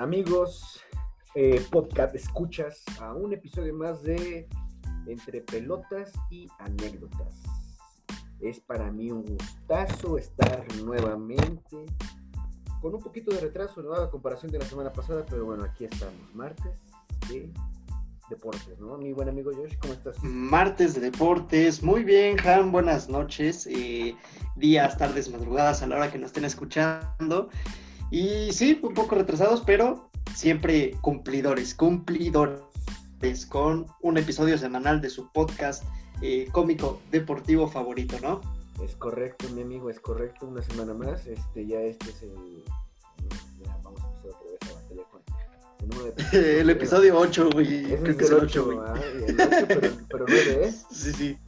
Amigos, eh, podcast escuchas a un episodio más de Entre Pelotas y Anécdotas. Es para mí un gustazo estar nuevamente con un poquito de retraso, ¿no? A comparación de la semana pasada, pero bueno, aquí estamos, martes de deportes, ¿no? Mi buen amigo Josh, ¿cómo estás? Martes de deportes, muy bien, Han, buenas noches, eh, días, tardes, madrugadas a la hora que nos estén escuchando. Y sí, un poco retrasados, pero siempre cumplidores, cumplidores con un episodio semanal de su podcast eh, cómico deportivo favorito, ¿no? Es correcto, mi amigo, es correcto. Una semana más. Este, ya este es el. Ya, vamos a empezar otra vez a batallar con el número de el episodio 8, güey. Creo que es el el 8, 8, güey. ah, el 8, pero, pero 9, ¿eh? Sí, sí.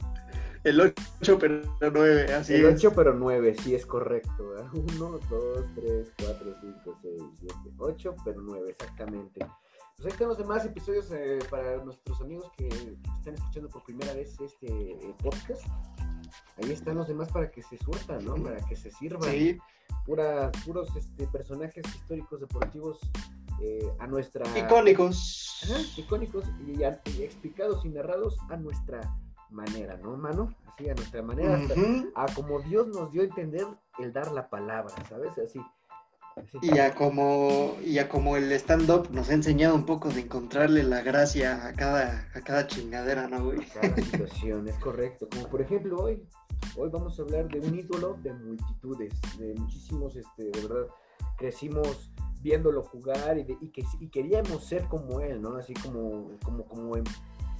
El 8, pero 9, así el es. 8, pero 9, sí es correcto. 1, 2, 3, 4, 5, 6, 7, 8, pero 9, exactamente. Pues ahí tenemos demás episodios eh, para nuestros amigos que están escuchando por primera vez este eh, podcast. Ahí están los demás para que se surtan, ¿no? Para que se sirvan. Sí, Pura, puros este, personajes históricos deportivos eh, a nuestra... icónicos. Ajá, icónicos y, y explicados y narrados a nuestra manera, ¿no, mano? Así, a nuestra manera, hasta- a como Dios nos dio a entender el dar la palabra, ¿sabes? Así. así. Y a como, y a como el stand-up nos ha enseñado un poco de encontrarle la gracia a cada, a cada chingadera, ¿no, güey? Cada situación, es correcto. Como por ejemplo hoy, hoy vamos a hablar de un ídolo de multitudes, de muchísimos, este, de verdad, crecimos viéndolo jugar y, de- y que, y queríamos ser como él, ¿no? Así como, como, como, en-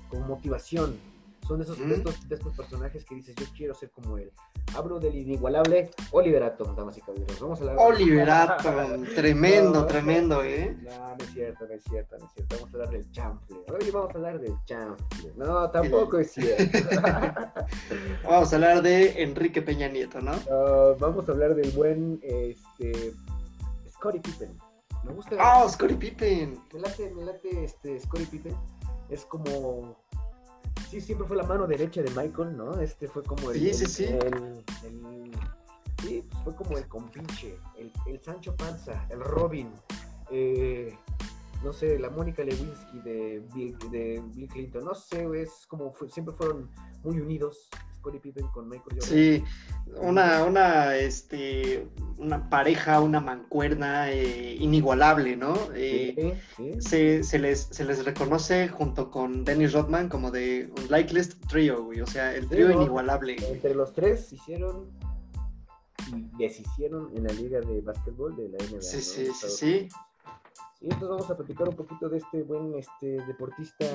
como motivación. Son esos, de, estos, de estos personajes que dices, yo quiero ser como él. Hablo del inigualable Oliver Atom, damas y caballeros. Vamos a hablar Oliver Atom, tremendo, No, tremendo, ¿eh? No, no es cierto, no es cierto, no es cierto. Vamos a hablar del chanfle. Hoy vamos a hablar del chanfle. No, tampoco es cierto. Vamos a hablar de Enrique Peña Nieto, ¿no? Vamos a hablar del buen este, Scottie Pippen. Me gusta. ¡Ah, Scottie Pippen! Me late, me late este, Scottie Pippen. Es como. Sí, siempre fue la mano derecha de Michael, ¿no? Este fue como el. Sí, sí, sí. el- el- sí, pues fue como el compinche, el, el Sancho Panza, el Robin. eh, no sé, la Mónica Lewinsky de Bill, de Bill Clinton. No sé, es como fue- siempre fueron muy unidos. Scottie Pippen con Michael Jordan. Sí, una, una, este, una pareja, una mancuerna eh, inigualable, ¿no? Eh, Sí, sí. se, se les, se les reconoce junto con Dennis Rodman como de un likeless trio, güey. O sea, el trío inigualable. Entre los tres hicieron y deshicieron en la liga de básquetbol de la NBA. Sí, ¿no? sí, sí, sí. Y entonces vamos a platicar un poquito de este buen este, deportista,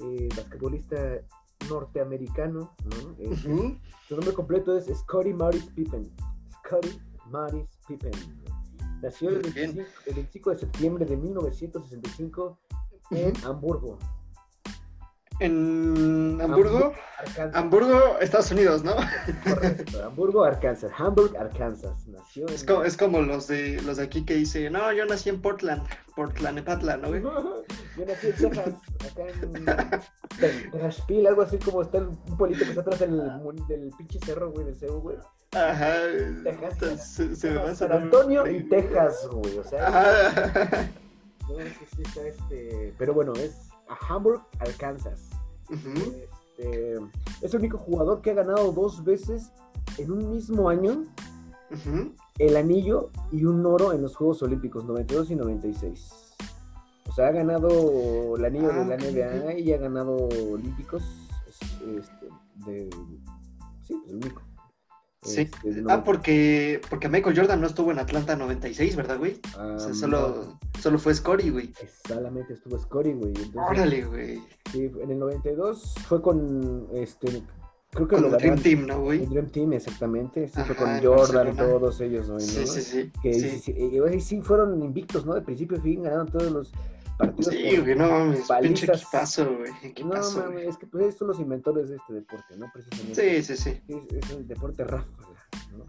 eh, basquetbolista norteamericano. ¿no? Eh. Su nombre completo es Scotty Maurice Pippen. Scotty Maurice Pippen. Nació el Muy bien. 25, el 25 de septiembre de 1965 en. Hamburgo, En Hamburgo, Arkansas. Hamburgo, Estados Unidos, ¿no? Correcto, Hamburgo, Arkansas. Hamburg, Arkansas. Nació en... Es como, es como los de los de aquí que dice, no, yo nací en Portland, Portland, Nepatla, ¿no, güey? Yo nací en Texas, acá en Tejaspil, algo así como está un pueblito que está atrás del, mun- del pinche cerro, güey, del cerro, güey. Ajá. Texas. Se, se me va a San Antonio y Texas, güey, o sea, Ajá. no, sí está este, pero bueno, es a Hamburg, Arkansas. Ujú. Este, es el único jugador que ha ganado dos veces en un mismo año el anillo y un oro en los Juegos Olímpicos 92 y 96. O sea, ha ganado el anillo Ah, de la ok, NBA y ha ganado Olímpicos. es- Este, de, sí, pues el único. Sí. Este, de Ah, no- porque, porque Michael Jordan no estuvo en Atlanta 96, ¿verdad, güey? ah, O sea, no, solo, solo fue Scotty, güey. solamente estuvo Scotty, güey. Entonces, Órale, güey. sí, en el 92 fue con, este, creo que Con lo el Dream Team, ¿no, güey? El Dream Team, exactamente. Sí, fue Ajá, con en Jordan, todos ellos, ¿no? Sí, sí, sí. Que Sí, sí, sí, y, y sí fueron invictos, ¿no? De principio a fin ganaron todos los partidos. Sí, güey, no mames, pinche equipazo, güey. No, mames, es que pues, son los inventores de este deporte, ¿no? Precisamente. Sí, sí, sí. Es, es el deporte ráfaga, ¿no?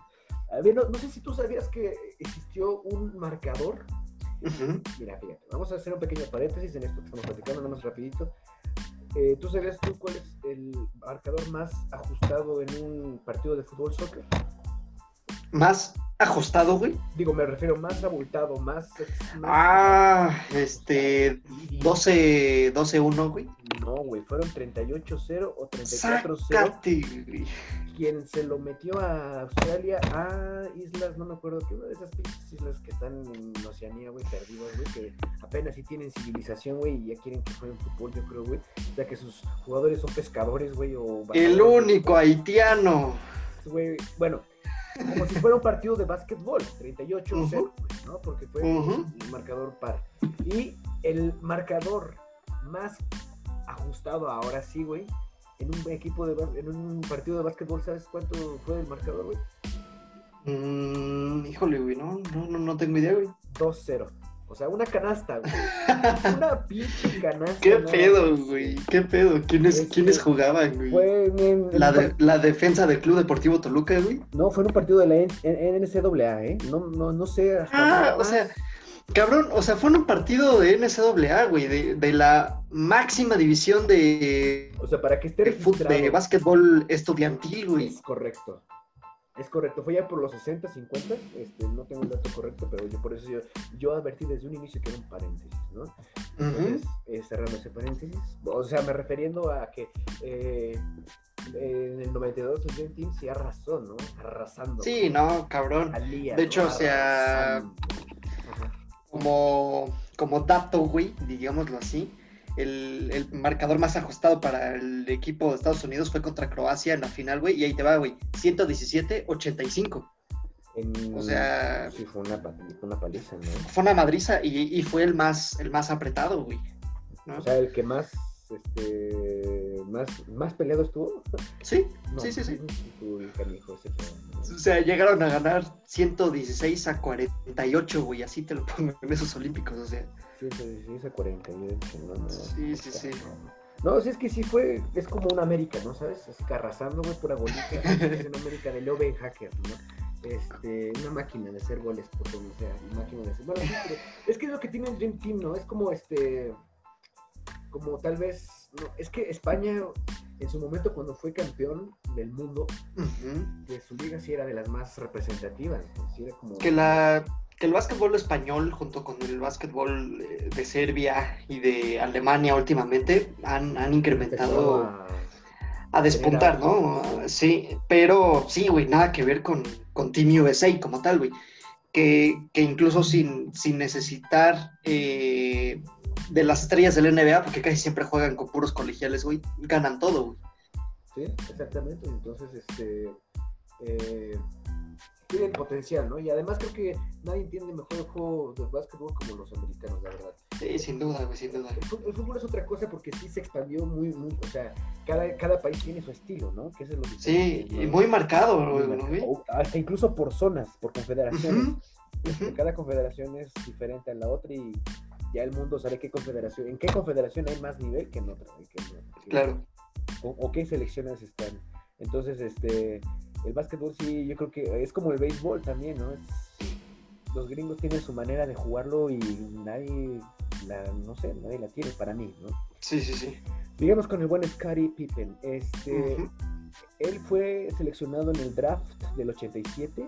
A ver, no, no sé si tú sabías que existió un marcador. Mira, fíjate, vamos a hacer un pequeño paréntesis en esto que estamos platicando, nada más rapidito. Eh, ¿Tú sabías tú cuál es el marcador más ajustado en un partido de fútbol soccer? Más ajustado, güey. Digo, me refiero más abultado, más. más- Ah, este, 12, 12-1, güey. No, güey, fueron 38-0 o 34-0. Sácate, güey. Quien se lo metió a Australia, a islas, no me acuerdo, que una de esas pinches islas que están en Oceanía, güey, perdidas, güey, que apenas sí tienen civilización, güey, y ya quieren que jueguen fútbol, yo creo, güey. O sea, que sus jugadores son pescadores, güey, o... El único haitiano. güey. Bueno, como si fuera un partido de básquetbol, 38-0, Ujú. güey, ¿no? Porque fue Ujú. un marcador par. Y el marcador más ajustado ahora sí, güey, en un equipo de en un partido de básquetbol, ¿sabes cuánto fue el marcador, güey? Mm, híjole, güey, no, no, no, no tengo idea, güey. 2-0. O sea, una canasta, güey. Una pinche canasta. ¿Qué ¿no? pedo, güey? ¿Qué pedo? ¿Quiénes, Este, ¿quiénes jugaban, güey? Fue en, en- en La, de- defensa del Club Deportivo Toluca, güey. No, fue en un partido de la NCAA, ¿eh? No, no, no sé. hasta Ah, o sea, cabrón, o sea, fue en un partido de NCAA, güey, de, de la máxima división de, O sea, para que esté de, de básquetbol estudiantil, güey. Es correcto. Es correcto. Fue ya por los 60, 50. Este, no tengo el dato correcto, pero yo por eso yo, yo advertí desde un inicio que era un paréntesis, ¿no? Entonces, eh, cerrando ese paréntesis. O sea, me refiriendo a que eh, en el 92 el Team sí arrasó, ¿no? Arrasando. Sí, no, cabrón. Alía, De hecho, o sea. Como, como dato, güey, digámoslo así, el, el marcador más ajustado para el equipo de Estados Unidos fue contra Croacia en la final, güey, y ahí te va, güey, 117-85. En- O sea- Sí, fue una, pa- fue una paliza, ¿no? Fue una madriza y, y fue el más, el más apretado, güey. ¿no? O sea, el que más, este, más, más peleado estuvo. sí, No, sí, sí, sí. canijo ese. O sea, llegaron a ganar 116 a 48, güey, así te lo pongo en esos olímpicos, o sea. 116 a 48, no, no. Sí, sí, sí. No, sí, es que sí fue, es como una América, ¿no? ¿Sabes? Así que arrasando, güey, pura golita. es una América de Leo Ben Hacker, ¿no? Este, una máquina de hacer goles por donde sea, máquina de hacer... Bueno, sí, pero es que es lo que tiene el Dream Team, ¿no? Es como este, como tal vez, no, es que España, en su momento cuando fue campeón del mundo, Ujú. que su liga sí era de las más representativas, ¿no? sí era como... que la que el básquetbol español junto con el básquetbol eh, de Serbia y de Alemania últimamente han, han incrementado a- a despuntar, ¿no? Sí, pero sí, güey, nada que ver con, con Team USA como tal, güey. Que, que incluso sin, sin necesitar eh, de las estrellas del NBA, porque casi siempre juegan con puros colegiales, güey, ganan todo, güey. Sí, exactamente. Entonces, este. Eh, tienen potencial, ¿no? Y además creo que nadie entiende mejor el juego de básquetbol como los americanos, la verdad. Sí, sin duda, güey, sin duda. El fútbol, el fútbol es otra cosa porque sí se expandió muy, muy, o sea, cada, cada país tiene su estilo, ¿no? Que eso es lo Sí, diferente, y ¿no? muy marcado, Muy güey, marcado. güey. O hasta incluso por zonas, por confederaciones. Este. Cada confederación es diferente a la otra y ya el mundo sabe qué confederación, en qué confederación hay más nivel que en otra. que Claro. o, o qué selecciones están. Entonces, este, el básquetbol sí, yo creo que es como el béisbol también, ¿no? Es- los gringos tienen su manera de jugarlo y nadie, la, no sé, nadie la tiene para mí, ¿no? Sí, sí, sí. Digamos con el buen Scottie Pippen, este, él fue seleccionado en el draft del 87,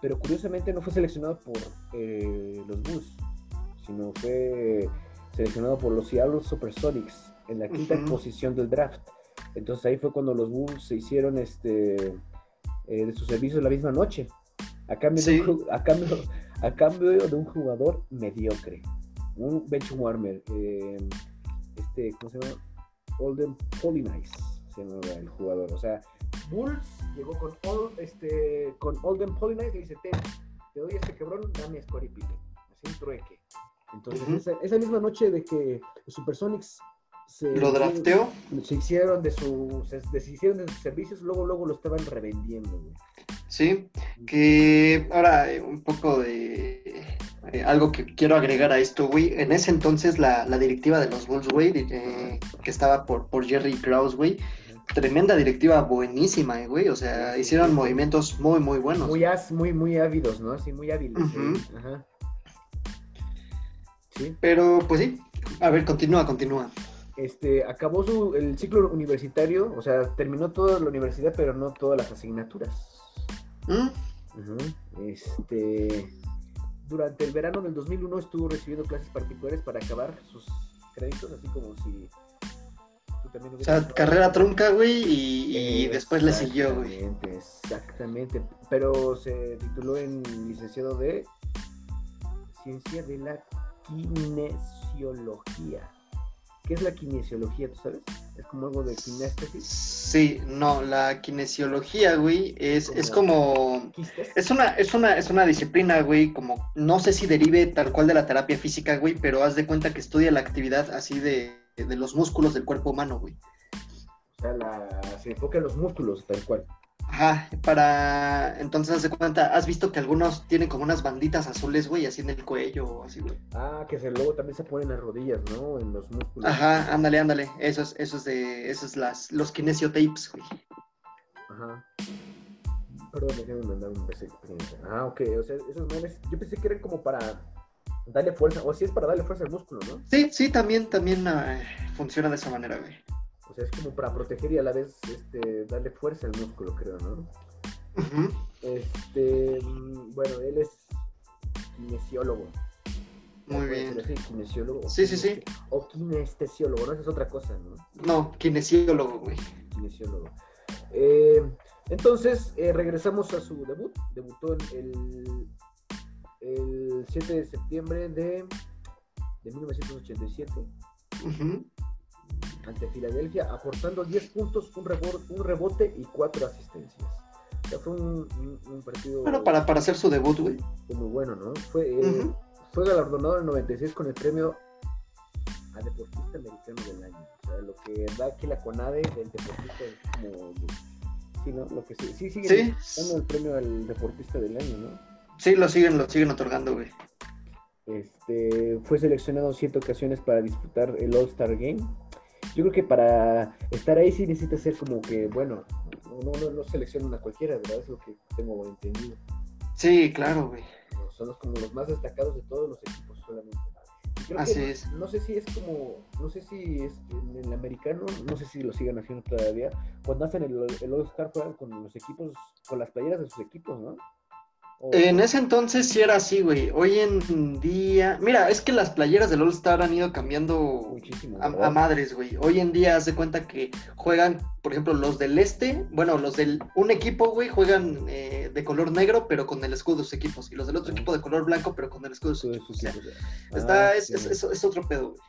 pero curiosamente no fue seleccionado por eh, los Bulls, sino fue seleccionado por los Seattle Supersonics en la quinta posición del draft. Entonces ahí fue cuando los Bulls se hicieron este eh, de sus servicios la misma noche, a cambio, de, un, a cambio, a cambio de un jugador mediocre, un bench warmer, eh, este, ¿cómo se llama? Olden Polynice se llama el jugador. O sea, Bulls llegó con, este, con Olden Polynice y le dice, ten, te doy este cabrón, dame a Scottie Pippen. Así un trueque. Entonces, esa, esa misma noche de que Supersonics se, Lo drafteó. se hicieron de sus se deshicieron de sus servicios, luego luego lo estaban revendiendo. güey. Sí, que ahora eh, un poco de eh, algo que quiero agregar a esto, güey. En ese entonces la, la directiva de los Bulls, güey, eh, que estaba por, por Jerry Krause, güey, tremenda directiva, buenísima, eh, güey. O sea, hicieron movimientos muy, muy buenos. Muy, as- muy, muy ávidos, ¿no? Sí, muy hábiles. Sí. Ajá. Sí. Pero, pues sí, a ver, continúa, continúa. Este, acabó su, el ciclo universitario, o sea, terminó toda la universidad, pero no todas las asignaturas. ¿Mm? Este, durante el verano del 2001 estuvo recibiendo clases particulares para acabar sus créditos, así como si tú también O sea, carrera trunca, güey, y, y después le siguió, güey. Exactamente, Exactamente, pero se tituló en licenciado de Ciencia de la Kinesiología. ¿Qué es la kinesiología, tú sabes? Es como algo de kinéstesis. Sí, no, la kinesiología, güey, es, es como... ¿Quistes? Es una, es una, es una disciplina, güey, como no sé si derive tal cual de la terapia física, güey, pero haz de cuenta que estudia la actividad así de, de los músculos del cuerpo humano, güey. O sea, la- se enfoca en los músculos, tal cual. Ajá, para... Entonces, haz de cuenta, has visto que algunos tienen como unas banditas azules, güey, así en el cuello o así, güey. Ah, que se, luego también se ponen las rodillas, ¿no? En los músculos. Ajá, ándale, ándale. Eso es, eso es de, eso es las, los kinesiotapes, güey. Ajá. Perdón, déjame mandar un beso. Ah, ok. O sea, esas manes, yo pensé que eran como para darle fuerza, o si es para darle fuerza al músculo, ¿no? Sí, sí, también, también ah, funciona de esa manera, güey. O sea, es como para proteger y a la vez este, darle fuerza al músculo, creo, ¿no? Ujú. Este, mm, bueno, él es kinesiólogo. Muy ¿Puede bien. así, kinesiólogo. Sí, sí, sí. O kinestesiólogo, ¿no? Esa es otra cosa, ¿no? No, kinesiólogo, güey. kinesiólogo. Eh, entonces, eh, regresamos a su debut. Debutó el, el 7 de septiembre de, de 1987 Ujú. Ante Filadelfia, aportando 10 puntos, un rebote, un rebote y 4 asistencias. O sea, fue un, un- un partido Bueno, para, para hacer su debut, güey. muy bueno, ¿no? Fue, eh, Ujú. fue galardonado en el 96 con el premio a Deportista Americano del Año. O sea, lo que da aquí la CONADE del deportista es como... Sí, ¿no? Lo que sí, sí sigue Sí. dando el premio al Deportista del Año, ¿no? Sí, lo siguen, lo siguen otorgando, güey. Este, fue seleccionado en siete ocasiones para disputar el All-Star Game. Yo creo que para estar ahí sí necesita ser como que, bueno, no, no, no seleccionan a cualquiera, ¿verdad? Es lo que tengo entendido. Sí, claro, güey. Son los, como los más destacados de todos los equipos solamente. Creo Así que, es. No sé si es como, no sé si es en el americano, no sé si lo sigan haciendo todavía. Cuando hacen el, el All-Star juegan con los equipos, con las playeras de sus equipos, ¿no? En ese entonces sí era así, güey. Hoy en día. Mira, es que las playeras del All-Star han ido cambiando muchísimo. a, madres, güey. Hoy en día haz de cuenta que juegan, por ejemplo, los del este, bueno, los del un equipo, güey, juegan eh, de color negro, pero con el escudo de sus equipos. Y los del otro equipo de color blanco, pero con el escudo de sus equipos. O sea, está, Ah, es, sí. es, es- es otro pedo, güey.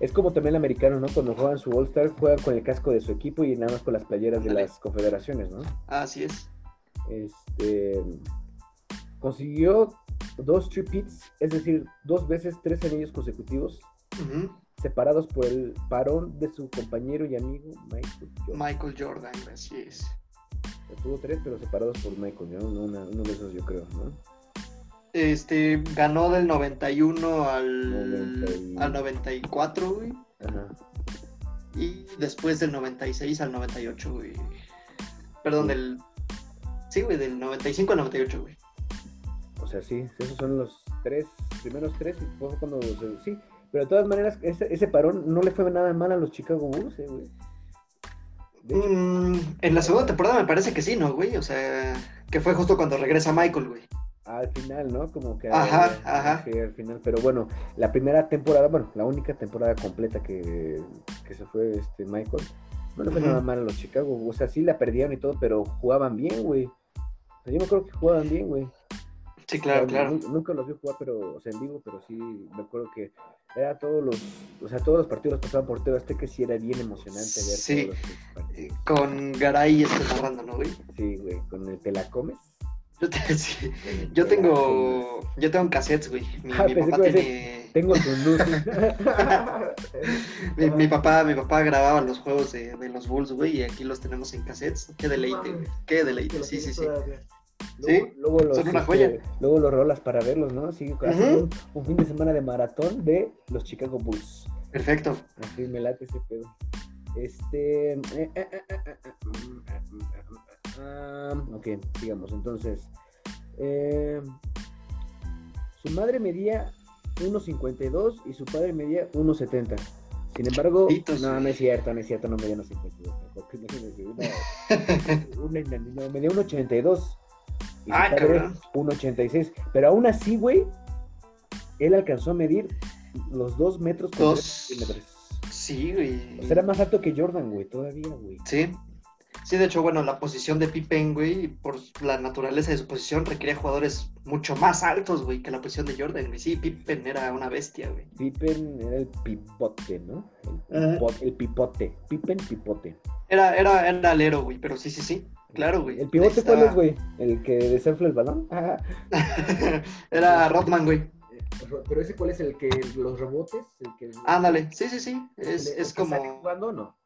Es como también el americano, ¿no? Cuando juegan su All-Star, juegan con el casco de su equipo y nada más con las playeras de las confederaciones, ¿no? Así es. Este. Consiguió dos tripits, es decir, dos veces tres anillos consecutivos, separados por el parón de su compañero y amigo Michael Jordan. Michael Jordan, así es. Tuvo tres, pero separados por Michael, ¿no? Uno, una- uno de esos, yo creo, ¿no? Este, ganó del 91 al, 90 y- al 94, güey. Ajá. Y después del 96 al 98, güey. Perdón, Sí. del. Sí, güey, del 95 al 98, güey. O sea, sí, esos son los tres, primeros tres, y fue cuando sí. Pero de todas maneras, ese, ese parón no le fue nada mal a los Chicago Bulls, eh, güey. Mm, en la segunda temporada me parece que sí, ¿no, güey? O sea, que fue justo cuando regresa Michael, güey. al final, ¿no? Como que... Ajá, eh, ajá. Al final. Pero bueno, la primera temporada, bueno, la única temporada completa que, que se fue este Michael, no le fue nada mal a los Chicago. O sea, sí la perdieron y todo, pero jugaban bien, güey. Yo me acuerdo que jugaban bien, güey. Sí, claro, O sea, claro. nu- Nunca los vi jugar, pero, o sea, en vivo, pero sí me acuerdo que era todos los, o sea, todos los partidos pasaban por TV Azteca, sí era bien emocionante ver Sí. partidos. Con Garay este narrando, ¿no, güey? Sí, güey, con el Te la comes. Yo, te- sí. Yo tengo. Yo tengo cassettes, güey. Mi, Ah, mi papá tiene. Tengo tu luz. Mi, mi papá, mi papá grababa los juegos de, de los Bulls, güey, y aquí los tenemos en cassettes. Qué deleite, güey. Qué deleite, sí, sí, sí. Luego, Sí, luego los, son una este, joya. luego los rolas para verlos, ¿no? Así hacen un, un fin de semana de maratón de los Chicago Bulls. Perfecto. Así me late ese pedo. Este. eh, eh, eh, eh, eh, mm, eh, mm, eh, ah, ok, sigamos. Entonces. eh, su madre medía 1.52 y su padre medía 1.70. Sin embargo, Pitos, no, no es cierto, no es cierto, no medía 1.52. tampoco, imagínense, una- no, medía 1.82. Y Ah, padre, cabrón. 1.86. Pero aún así, güey, él alcanzó a medir los 2 metros con Dos. 3 centímetros. Sí, güey. O sea, era más alto que Jordan, güey, todavía, güey. Sí. Sí, de hecho, bueno, la posición de Pippen, güey, por la naturaleza de su posición, requería jugadores mucho más altos, güey, que la posición de Jordan, güey. Sí, Pippen era una bestia, güey. Pippen era el pipote, ¿no? El, Ajá. pipo- el pipote. Pippen, pipote. Era, era, era alero, güey, pero sí, sí, sí. Claro, güey. ¿El pivote Estaba- cuál es, güey? ¿El que desinfla el balón? Era Rodman, güey. Pero ese cuál es el que los rebotes, el que Ándale, sí, sí, sí. Es, el- el es que sale como... jugando o no?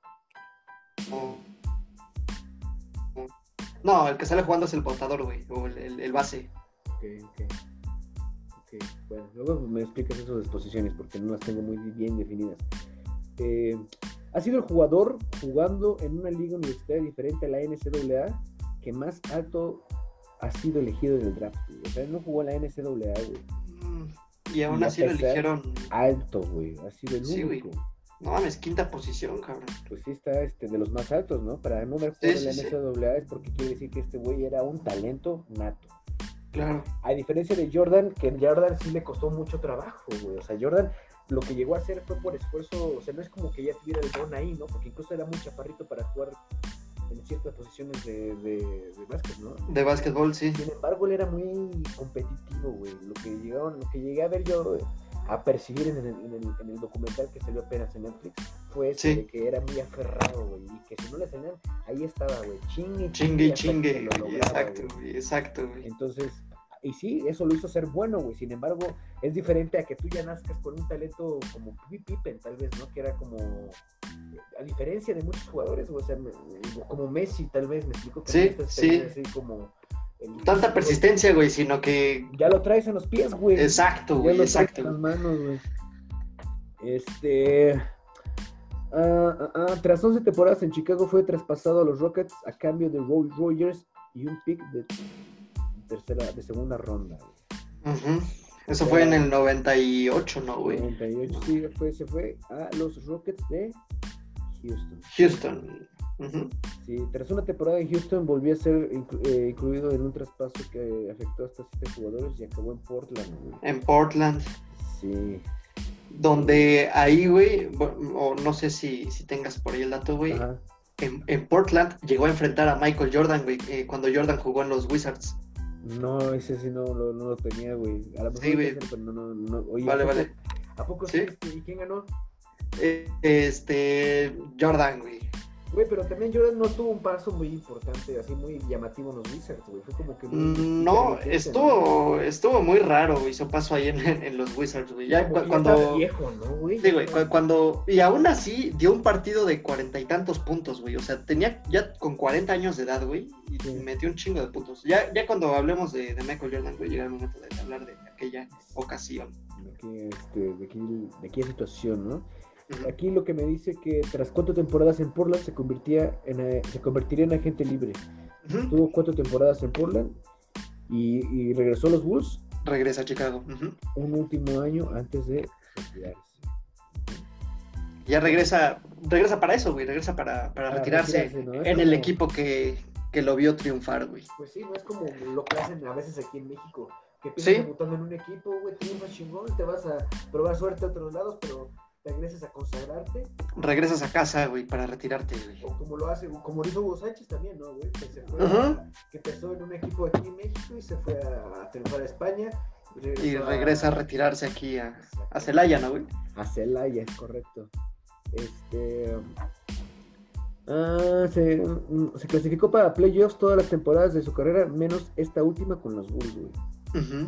No, el que sale jugando es el botador, güey, o el, el- el base. Ok, ok. Ok, bueno, luego me explicas eso de las posiciones porque no las tengo muy bien definidas. Eh, ha sido el jugador jugando en una liga universitaria diferente a la NCAA que más alto ha sido elegido en el draft. güey. O sea, él no jugó en la NCAA, güey. Mm, Y aún Y así lo eligieron, Alto, güey. Ha sido el Sí, güey. único. no mames, quinta posición, cabrón. Pues sí está este, de los más altos, ¿no? Para no haber Sí, sí, la sí. NCAA es porque quiere decir que este güey era un talento nato. Claro. A diferencia de Jordan, que Jordan sí le costó mucho trabajo, güey. O sea, Jordan lo que llegó a hacer fue por esfuerzo, o sea, no es como que ya tuviera el don ahí, ¿no? Porque incluso era muy chaparrito para jugar en ciertas posiciones de, de, de básquet, ¿no? De básquetbol, sí. Sin embargo, él era muy competitivo, güey. Lo que llegaron, lo que llegué a ver yo, a percibir en el, en el, en el documental que salió apenas en Netflix, fue Sí. de que era muy aferrado, güey. Y que si no le salían, ahí estaba, güey. Chingue, Chingue chingue, lo güey. lograba, Exacto, güey. Exacto, güey. Entonces, y sí, eso lo hizo ser bueno, güey. Sin embargo, es diferente a que tú ya nazcas con un talento como Pi- Pippen, tal vez, ¿no? Que era como, a diferencia de muchos jugadores, güey, o sea, como Messi, tal vez, me explico que Sí, sí. así como... el- Tanta persistencia, güey, sino que. Ya lo traes en los pies, güey. Exacto, Ya güey, exacto. en las manos, güey. Este... ah, ah, ah, tras 11 temporadas en Chicago fue traspasado a los Rockets a cambio de Roy Rogers y un pick de tercera, de segunda ronda. güey. Eso fue en el 98, ¿no, güey? 98, sí, fue, se fue a los Rockets de Houston. Houston. Sí, tras una temporada en Houston volvió a ser inclu- eh, incluido en un traspaso que afectó hasta siete jugadores y acabó en Portland. güey. En Portland. Sí, Donde ahí, güey, o no sé si, si tengas por ahí el dato, güey. en Portland llegó a enfrentar a Michael Jordan, güey, eh, cuando Jordan jugó en los Wizards. No, ese sí no, lo- no lo tenía, güey. A lo mejor Sí, lo güey. pero no, no, no. Oye, Vale, ¿a poco- vale. ¿A poco Sí. ¿Y quién ganó? Eh, este, Jordan, güey. Güey, pero también Jordan no tuvo un paso muy importante, así muy llamativo en los Wizards, güey. Fue como que muy... Mm, No, estuvo, estuvo muy raro, güey, su paso ahí en, en los Wizards, güey. Ya Como cuando... estaba viejo, ¿no, güey? Sí, güey, cu- cuando... Y aún así dio un partido de cuarenta y tantos puntos, güey. O sea, tenía ya con 40 años de edad, güey, y Sí. metió un chingo de puntos. Ya, ya cuando hablemos de, de Michael Jordan, güey, llega el momento de hablar de aquella ocasión. De aquí, este, de aquí, de aquí situación, ¿no? Aquí lo que me dice que tras cuatro temporadas en Portland se convertía en, eh, se convertiría en agente libre. Ujú. Tuvo cuatro temporadas en Portland y, y regresó a los Bulls Regresa a Chicago. Un último año antes de retirarse. Ya regresa, regresa para eso, güey, regresa para, para Para retirarse retirarse, ¿no? Es en el equipo que, que lo vio triunfar, güey. Pues sí, no es como lo que hacen a veces aquí en México. Que Sí. empiezas debutando en un equipo, güey, triunfas chingón, te vas a probar suerte a otros lados, pero regresas a consagrarte. Regresas a casa, güey, para retirarte, güey. O como lo hace, como lo hizo Hugo Sánchez también, ¿no, güey? Que se fue, Ujú. a- que empezó en un equipo aquí en México y se fue a, a triunfar a España. Y regresa a retirarse aquí a, a Celaya, ¿no, güey? A Celaya, es correcto. Este. ah, se, mm, se clasificó para playoffs todas las temporadas de su carrera, menos esta última con los Bulls, güey.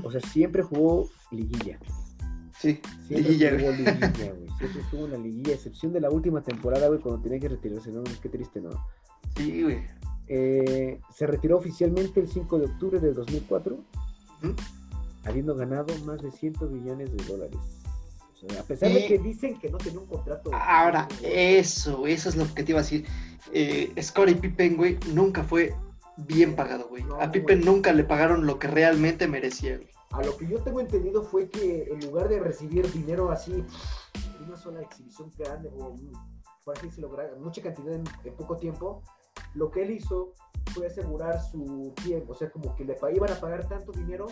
O sea, siempre jugó liguilla. Sí, Siempre liguilla, güey. liguilla, güey. Siempre estuvo en la liguilla, excepción de la última temporada, güey, cuando tenía que retirarse, ¿no? Qué triste, ¿no? Sí, güey. Eh, se retiró oficialmente el 5 de octubre del 2004, Ujú. habiendo ganado más de 100 millones de dólares. O sea, a pesar de Y- que dicen que no tenía un contrato. Ahora, eso, eso es lo que te iba a decir. Eh, Scottie Pippen, güey, nunca fue bien pagado, güey. No, A Pippen güey. nunca le pagaron lo que realmente merecía, güey. A lo que yo tengo entendido fue que en lugar de recibir dinero así, una sola exhibición grande, o un- por así decirlo, mucha cantidad en, en poco tiempo, lo que él hizo fue asegurar su tiempo, o sea, como que le iban a pagar tanto dinero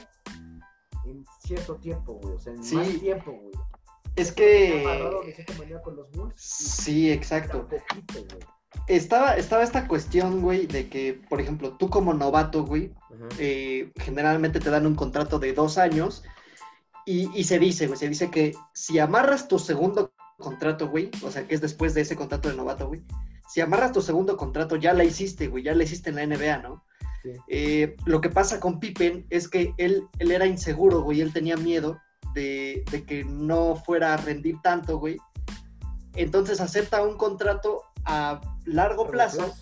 en cierto tiempo, güey, o sea, en Sí. más tiempo, güey. Es de que... cierta manera con los Bulls. y Sí, exacto. poquito, güey. Estaba, estaba esta cuestión, güey, de que, por ejemplo, tú como novato, güey, eh, generalmente te dan un contrato de dos años y, y se dice, güey, se dice que si amarras tu segundo contrato, güey, o sea, que es después de ese contrato de novato, güey, si amarras tu segundo contrato, ya la hiciste, güey, ya la hiciste en la NBA, ¿no? Sí. Eh, lo que pasa con Pippen es que él, él era inseguro, güey, él tenía miedo de, de que no fuera a rendir tanto, güey. Entonces acepta un contrato a largo plazo,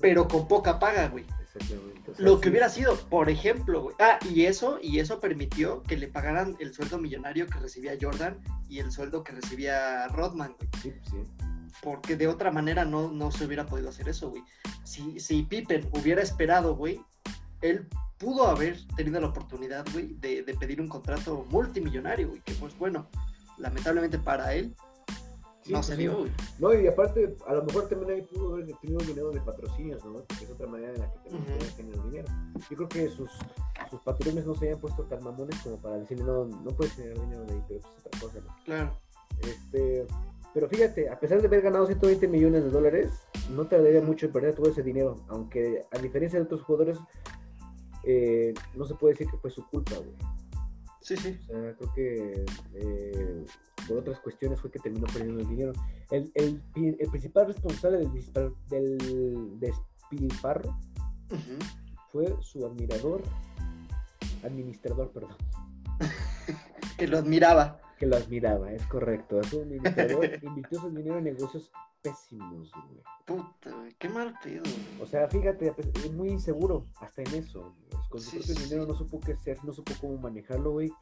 pero con poca paga, güey. Exactamente. O sea, Lo que sí, hubiera sido, por ejemplo, güey. Ah, y eso, y eso permitió que le pagaran el sueldo millonario que recibía Jordan y el sueldo que recibía Rodman, güey. Sí, sí. Porque de otra manera no, no se hubiera podido hacer eso, güey. Si, si Pippen hubiera esperado, güey, él pudo haber tenido la oportunidad, güey, de, de pedir un contrato multimillonario, güey. Que pues bueno, lamentablemente para él Sí, no se sí. dio, güey. No, y aparte, a lo mejor también ahí pudo haber tenido dinero de patrocinios, ¿no? Porque es otra manera en la que también pueden tener dinero. Yo creo que sus, sus patrones no se habían puesto tan mamones como para decirle, no, no puedes generar dinero de ahí, pero pues es otra cosa, ¿no? Claro. Este, pero fíjate, a pesar de haber ganado 120 millones de dólares, no te daría mucho en perder todo ese dinero, aunque a diferencia de otros jugadores, eh, no se puede decir que fue su culpa, güey. Sí, sí. O sea, creo que eh, por otras cuestiones fue que terminó perdiendo el dinero. El, el, el principal responsable del, dispar- del despilfarro fue su admirador, administrador, perdón, Que lo admiraba. que lo admiraba, es correcto. Su administrador invirtió su dinero en negocios pésimos, güey. Puta, güey, qué mal pedo, güey. O sea, fíjate, es muy inseguro hasta en eso. Con su Sí, propio sí, dinero no supo qué hacer, no supo cómo manejarlo, güey.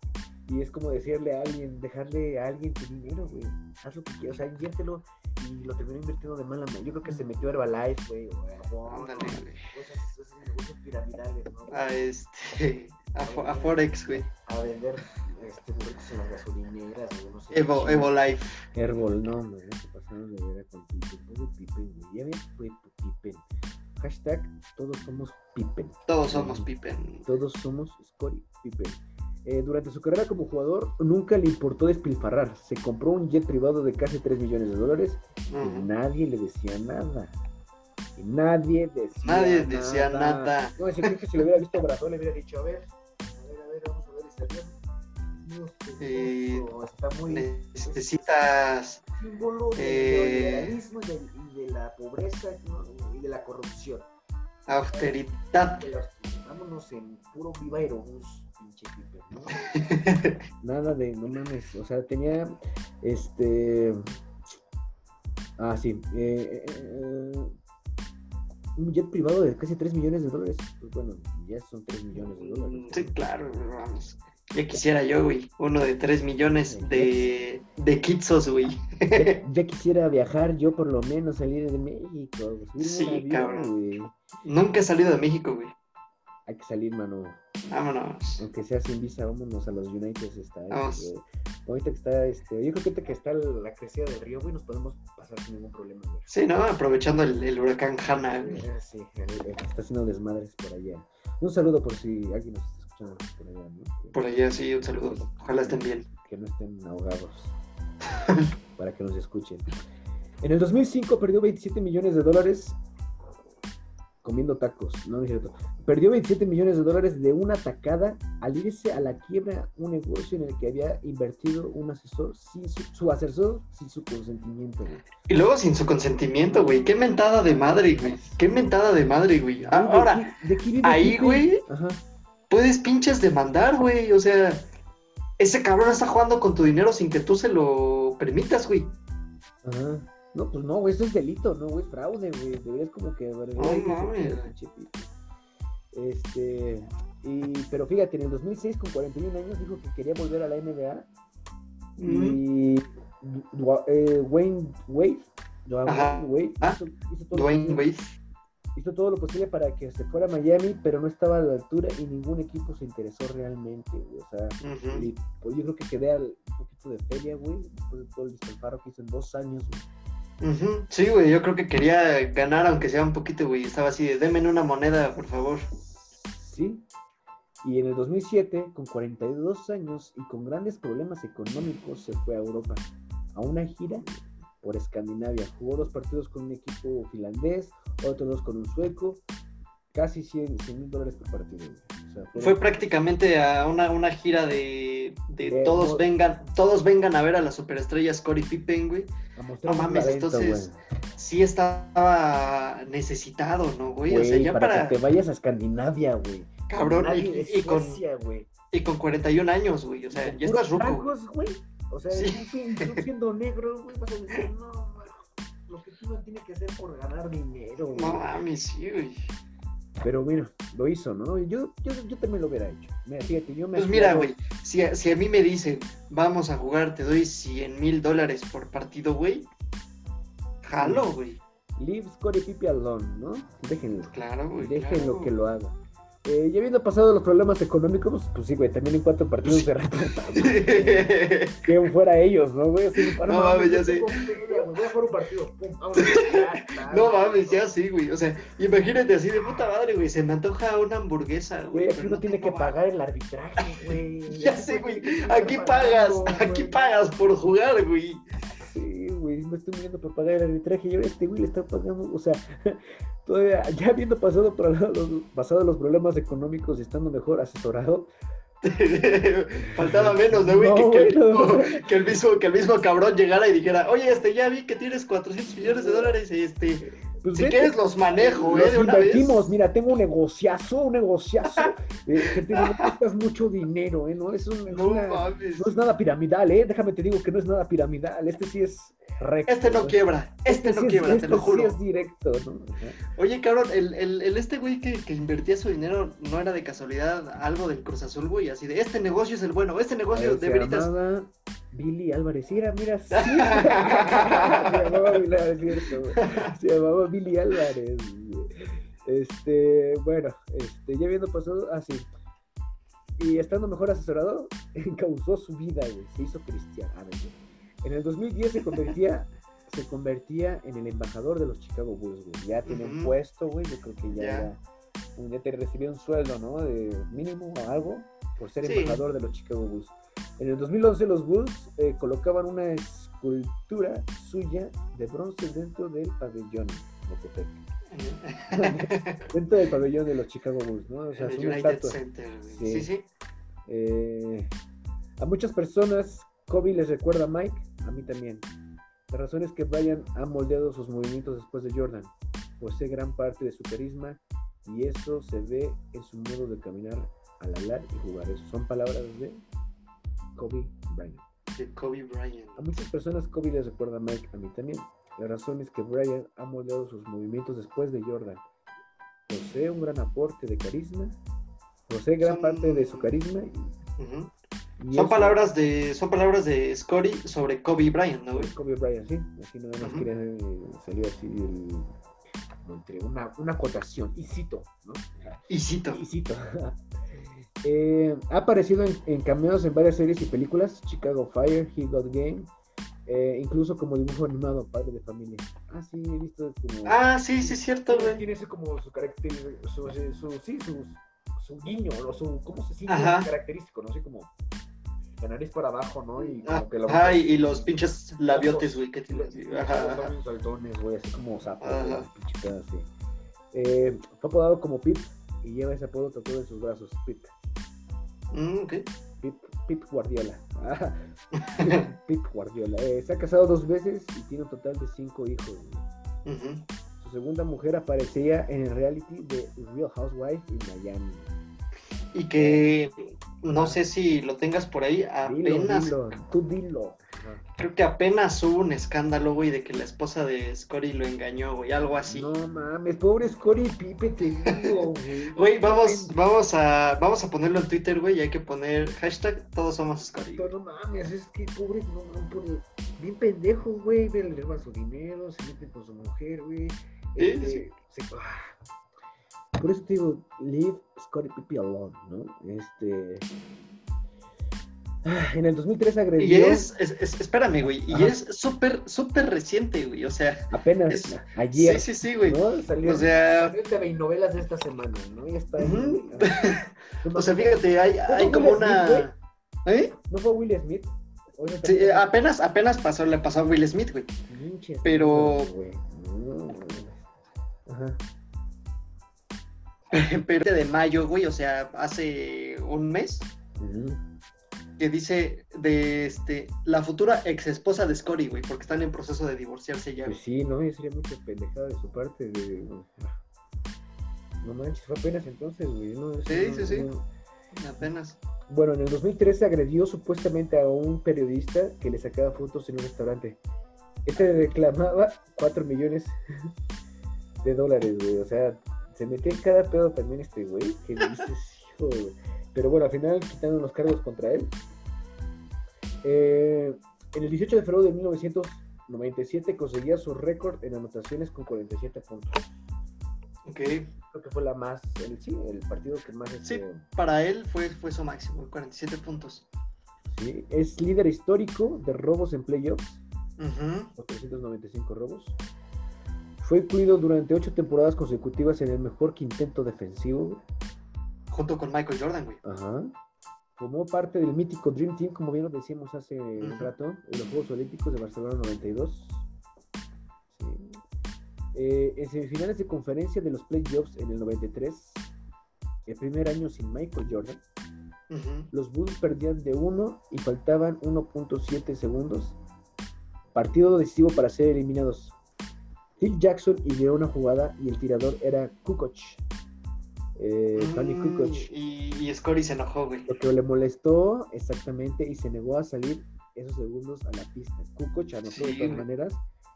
Y es como decirle a alguien, dejarle a alguien tu dinero, güey. Haz lo que quieras, o sea, inviértelo. Y lo terminó invirtiendo de mala manera. Yo creo que se metió a Herbalife, güey. a Ándale, güey. Cosas, esos negocios piramidales, ¿no? A este. A, Fo- a Forex, güey. A vender este, en las gasolineras, güey. No sé. Evo, Evo Life. Herbol, no, se pasaron de vera con Pippen. Pobre Pippen, güey. Ya ves, fue Pippen. Hashtag, todos somos Pippen. Todos somos Pippen. Todos somos Scottie Pippen. Eh, durante su carrera como jugador, nunca le importó despilfarrar. Se compró un jet privado de casi 3 millones de dólares y nadie le decía nada. Y nadie decía Nadie decía nada. No, si creo que si lo hubiera visto Brazón, le hubiera dicho, a ver, a ver, a ver, vamos a ver este avión. Eh, está muy Necesitas. símbolo del eh, y, de la pobreza ¿no? y de la corrupción. Austeridad. Vámonos en puro viva aerobús, pinche Pippen, ¿no? Nada de, no mames, o sea, tenía este. Ah, sí. eh, eh, un jet privado de casi 3 millones de dólares. Pues bueno, ya son 3 millones de dólares. Sí, claro, vamos. Ya quisiera yo, güey. Uno de 3 millones de, de kitsos, güey. Ya, ya quisiera viajar yo por lo menos salir de México. Sí, avión, cabrón. güey. Nunca he salido de México, güey. Hay que salir, mano. Vámonos. Aunque sea sin visa, vámonos a los United está. Vamos. Ahorita que está, este, yo creo que ahorita que está la crecida del río, güey, nos podemos pasar sin ningún problema, güey. Sí, ¿no? Aprovechando el, el huracán Hanna, güey. Eh, Sí, está haciendo desmadres por allá. Un saludo por si alguien nos está allá, ¿no? Que, Por allá, sí, un saludo. Ojalá estén bien. que no estén ahogados. para que nos escuchen. En el 2005 perdió 27 millones de dólares comiendo tacos. No, no es cierto. Perdió 27 millones de dólares de una tacada al irse a la quiebra un negocio en el que había invertido un asesor sin su, su asesor sin su consentimiento. güey. Y luego sin su consentimiento, güey. Qué mentada de madre, güey. Qué mentada de madre, güey. Ah, ¿De Ahora, qué- de qué vive ahí, güey. Ajá. Puedes pinches demandar, güey. O sea, ese cabrón está jugando con tu dinero sin que tú se lo permitas, güey. Ajá. No, pues no, güey, eso es delito, no, güey, es fraude, güey. Deberías como que. güey, se mames. Este. Y, pero fíjate, en el 2006, con 41 años, dijo que quería volver a la NBA. Mm. Y. Eh, Wayne Wade. Wade Ah, hizo, hizo todo Dwayne Wade. Hizo todo lo posible para que se fuera a Miami, pero no estaba a la altura y ningún equipo se interesó realmente, güey. O sea, y, pues, yo creo que quedé al- un poquito de feria, güey, después de todo el despilfarro que hizo en dos años, güey. Sí, güey, yo creo que quería ganar aunque sea un poquito, güey. Estaba así de, denme una moneda, por favor. ¿sí? Y en el 2007, con 42 años y con grandes problemas económicos, se fue a Europa a una gira por Escandinavia. Jugó dos partidos con un equipo finlandés, otros dos con un sueco, casi 100 mil dólares por partido. O sea, Fue prácticamente a una, una gira de, de De- todos no- vengan, todos vengan a ver a las superestrellas Cory Pippen, güey. no mames, talento, entonces, güey. Sí estaba necesitado, ¿no, güey? O sea, ya para, para, que te vayas a Escandinavia, güey. cabrón, y, y con, güey. y con 41 años, güey. O sea, ya estás ruco. güey. O sea, Sí. tú siendo- tú siendo negro, güey, vas a decir, no, lo que tú no tienes que hacer por ganar dinero, güey. No mames, sí, güey. Pero mira, lo hizo, ¿no? Yo, yo, yo también lo hubiera hecho. Mira, fíjate, yo me. Pues mira, güey, si, a- si a mí me dicen, vamos a jugar, te doy 100 mil dólares por partido, güey. Jalo, güey. Leave Scottie Pippen alone, ¿no? Déjenlo. Claro, güey. Déjenlo claro. que lo haga. Eh, ya habiendo pasado los problemas económicos, pues sí, güey, también en cuatro partidos Sí. se retrata, güey. Que fuera ellos, ¿no, güey? Así, No mames, ya yo sé. tengo feria, güey, Voy a jugar un partido. Pum, vámonos, ya está, No mames, ya sí, güey. O sea, imagínate así de puta madre, güey. Se me antoja una hamburguesa, güey. Aquí uno no tiene que pagar el arbitraje, güey. Ya sé, güey. Aquí pagas, aquí pagas por jugar, güey. Me estoy muriendo por pagar el arbitraje y ahora este güey le está pagando, o sea, todavía, ya habiendo pasado, por los, pasado los problemas económicos y estando mejor asesorado, Faltaba menos, ¿no, güey? No, que, que el mismo, que, el mismo, que el mismo cabrón llegara y dijera, oye, este, ya vi que tienes 400 millones de dólares, este, pues si vete, quieres los manejo, ¿eh? los invertimos, mira, tengo un negociazo, un negociazo, eh, que te no cuestas mucho dinero, ¿eh? No es, un, es No una- no es nada piramidal, ¿eh? Déjame te digo que no es nada piramidal, este sí es recto. Este no güey. quiebra, este no sí es- quiebra, te este lo sí juro. es directo, ¿no? Oye, cabrón, el, el, el este güey que, que invertía su dinero no era de casualidad algo del Cruz Azul, güey, así de este negocio es el bueno, este negocio Eh, de veritas. llamaba Billy Álvarez. Era, mira, sí. se llamaba Billy Álvarez, cierto. Se llamaba Billy Álvarez. Este, bueno, este, ya habiendo pasado, así. y estando mejor asesorado, causó su vida, güey. Se hizo cristiano. En el 2010 se convertía, se convertía en el embajador de los Chicago Bulls, güey. Ya tiene un puesto, güey. Yo creo que ya, Ya. era un- ya te recibía un sueldo, ¿no? De mínimo o algo por ser Sí. embajador de los Chicago Bulls. En el 2011 los Bulls eh, colocaban una escultura suya de bronce dentro del pabellón. Dentro del pabellón de los Chicago Bulls, ¿no? O sea, el United. Center. Sí. Sí, sí. Eh, a muchas personas, Kobe les recuerda a Mike, a mí también. La razón es que Brian ha moldeado sus movimientos después de Jordan. Posee gran parte de su carisma y eso se ve en su modo de caminar al hablar y jugar. Eso son palabras de Kobe Bryant. De Kobe Bryant. A muchas personas Kobe les recuerda a Mike, a mí también. La razón es que Bryant ha moldeado sus movimientos después de Jordan. Posee un gran aporte de carisma, posee gran Son- parte de su carisma. Y Son eso- palabras de, son palabras de Scotty sobre Kobe Bryant, ¿no, güey? Kobe Bryant, sí. Aquí nada más Ujú. quería eh, salió así el, entre una, una acotación. Y cito, ¿no? Y cito. Y cito. Eh, ha aparecido en, en cameos en varias series y películas, Chicago Fire, He Got Game, eh, incluso como dibujo animado, Padre de Familia. Ah, sí, he visto como... Ah, sí, sí, es cierto, güey. Tiene ese como su carácter, su, su, su- sí, su, su guiño, o su, ¿cómo se siente? Característico, ¿no? Así como la nariz para abajo, ¿no? Y como Ah, que la Ajá, y, los pinches labiotes, güey, que tiene. los- los Ajá, son saltones, güey, así como sapo, Ajá. güey, pinche así. Eh, fue apodado como Pip y lleva ese apodo tatuado en sus brazos, Pip. Mm. Pip, Pip Guardiola. Ah, Pip Guardiola. Eh, se ha casado dos veces y tiene un total de cinco hijos. Su segunda mujer aparecía en el reality de Real Housewives en Miami. Y que no sé si lo tengas por ahí, Dilo, apenas, dilo, tú dilo. Creo que apenas hubo un escándalo, güey, de que la esposa de Scotty lo engañó, güey, algo así. No mames, pobre Scottie Pipe, te digo, güey. Güey, vamos, vamos a, vamos a ponerlo en Twitter, güey, y hay que poner hashtag todos somos Scotty. No, no mames, es que pobre, no, no, pobre, bien pendejo, güey, ve, le roban su dinero, se meten con su mujer, güey. Sí, este, sí. se- ah. Por eso te digo, leave Scottie Pippen alone, ¿no? Este. En el 2003 agredió. Y es, es- es- espérame, güey, y Ajá. es súper, súper reciente, güey, o sea, Apenas es- ayer. sí, sí, sí, güey. ¿no? Salió, O sea- salió TV y novelas de esta semana, ¿no? Ya está. Ujú. No O sea, fíjate, hay, hay como Will Smith, una... ¿Eh? ¿No fue Will Smith? Sí, apenas, apenas pasó, le pasó a Will Smith, güey. Pero- güey. Ajá. Pero de mayo, güey, o sea, hace un mes, Ujú. Que dice de este la futura ex esposa de Scotty, güey, porque están en proceso de divorciarse ya. Pues sí, no, sería mucha pendejada de su parte de. No manches, fue apenas entonces, güey. No, Sí, no- sí, sí. no- Apenas. Bueno, en el 2013 agredió supuestamente a un periodista que le sacaba fotos en un restaurante. Este le reclamaba 4 millones de dólares, güey. O sea, se metía en cada pedo también este güey. Que dices, hijo, güey. Pero bueno, al final quitaron los cargos contra él. Eh, en el 18 de febrero de 1997 conseguía su récord en anotaciones con 47 puntos. Ok. Creo que fue la más, el, sí, el partido que más... Sí. este, Para él fue, fue su máximo, 47 puntos. sí. Es líder histórico de robos en playoffs. O 395 robos. Fue incluido durante ocho temporadas consecutivas en el mejor quinteto defensivo. Junto con Michael Jordan, güey. Ajá. Formó parte del mítico Dream Team, como bien lo decíamos hace un rato, en los Juegos Olímpicos de Barcelona 92. Sí. Eh, en semifinales de conferencia de los playoffs en el 93, el primer año sin Michael Jordan, los Bulls perdían de 1 y faltaban 1.7 segundos. Partido decisivo para ser eliminados. Phil Jackson ideó una jugada y el tirador era Kukoc. Eh, Tony Mm, Kukoc. Y, y Scotty se enojó, güey. Lo que le molestó exactamente y se negó a salir esos segundos a la pista. Kukoc anotó Sí, de todas güey. maneras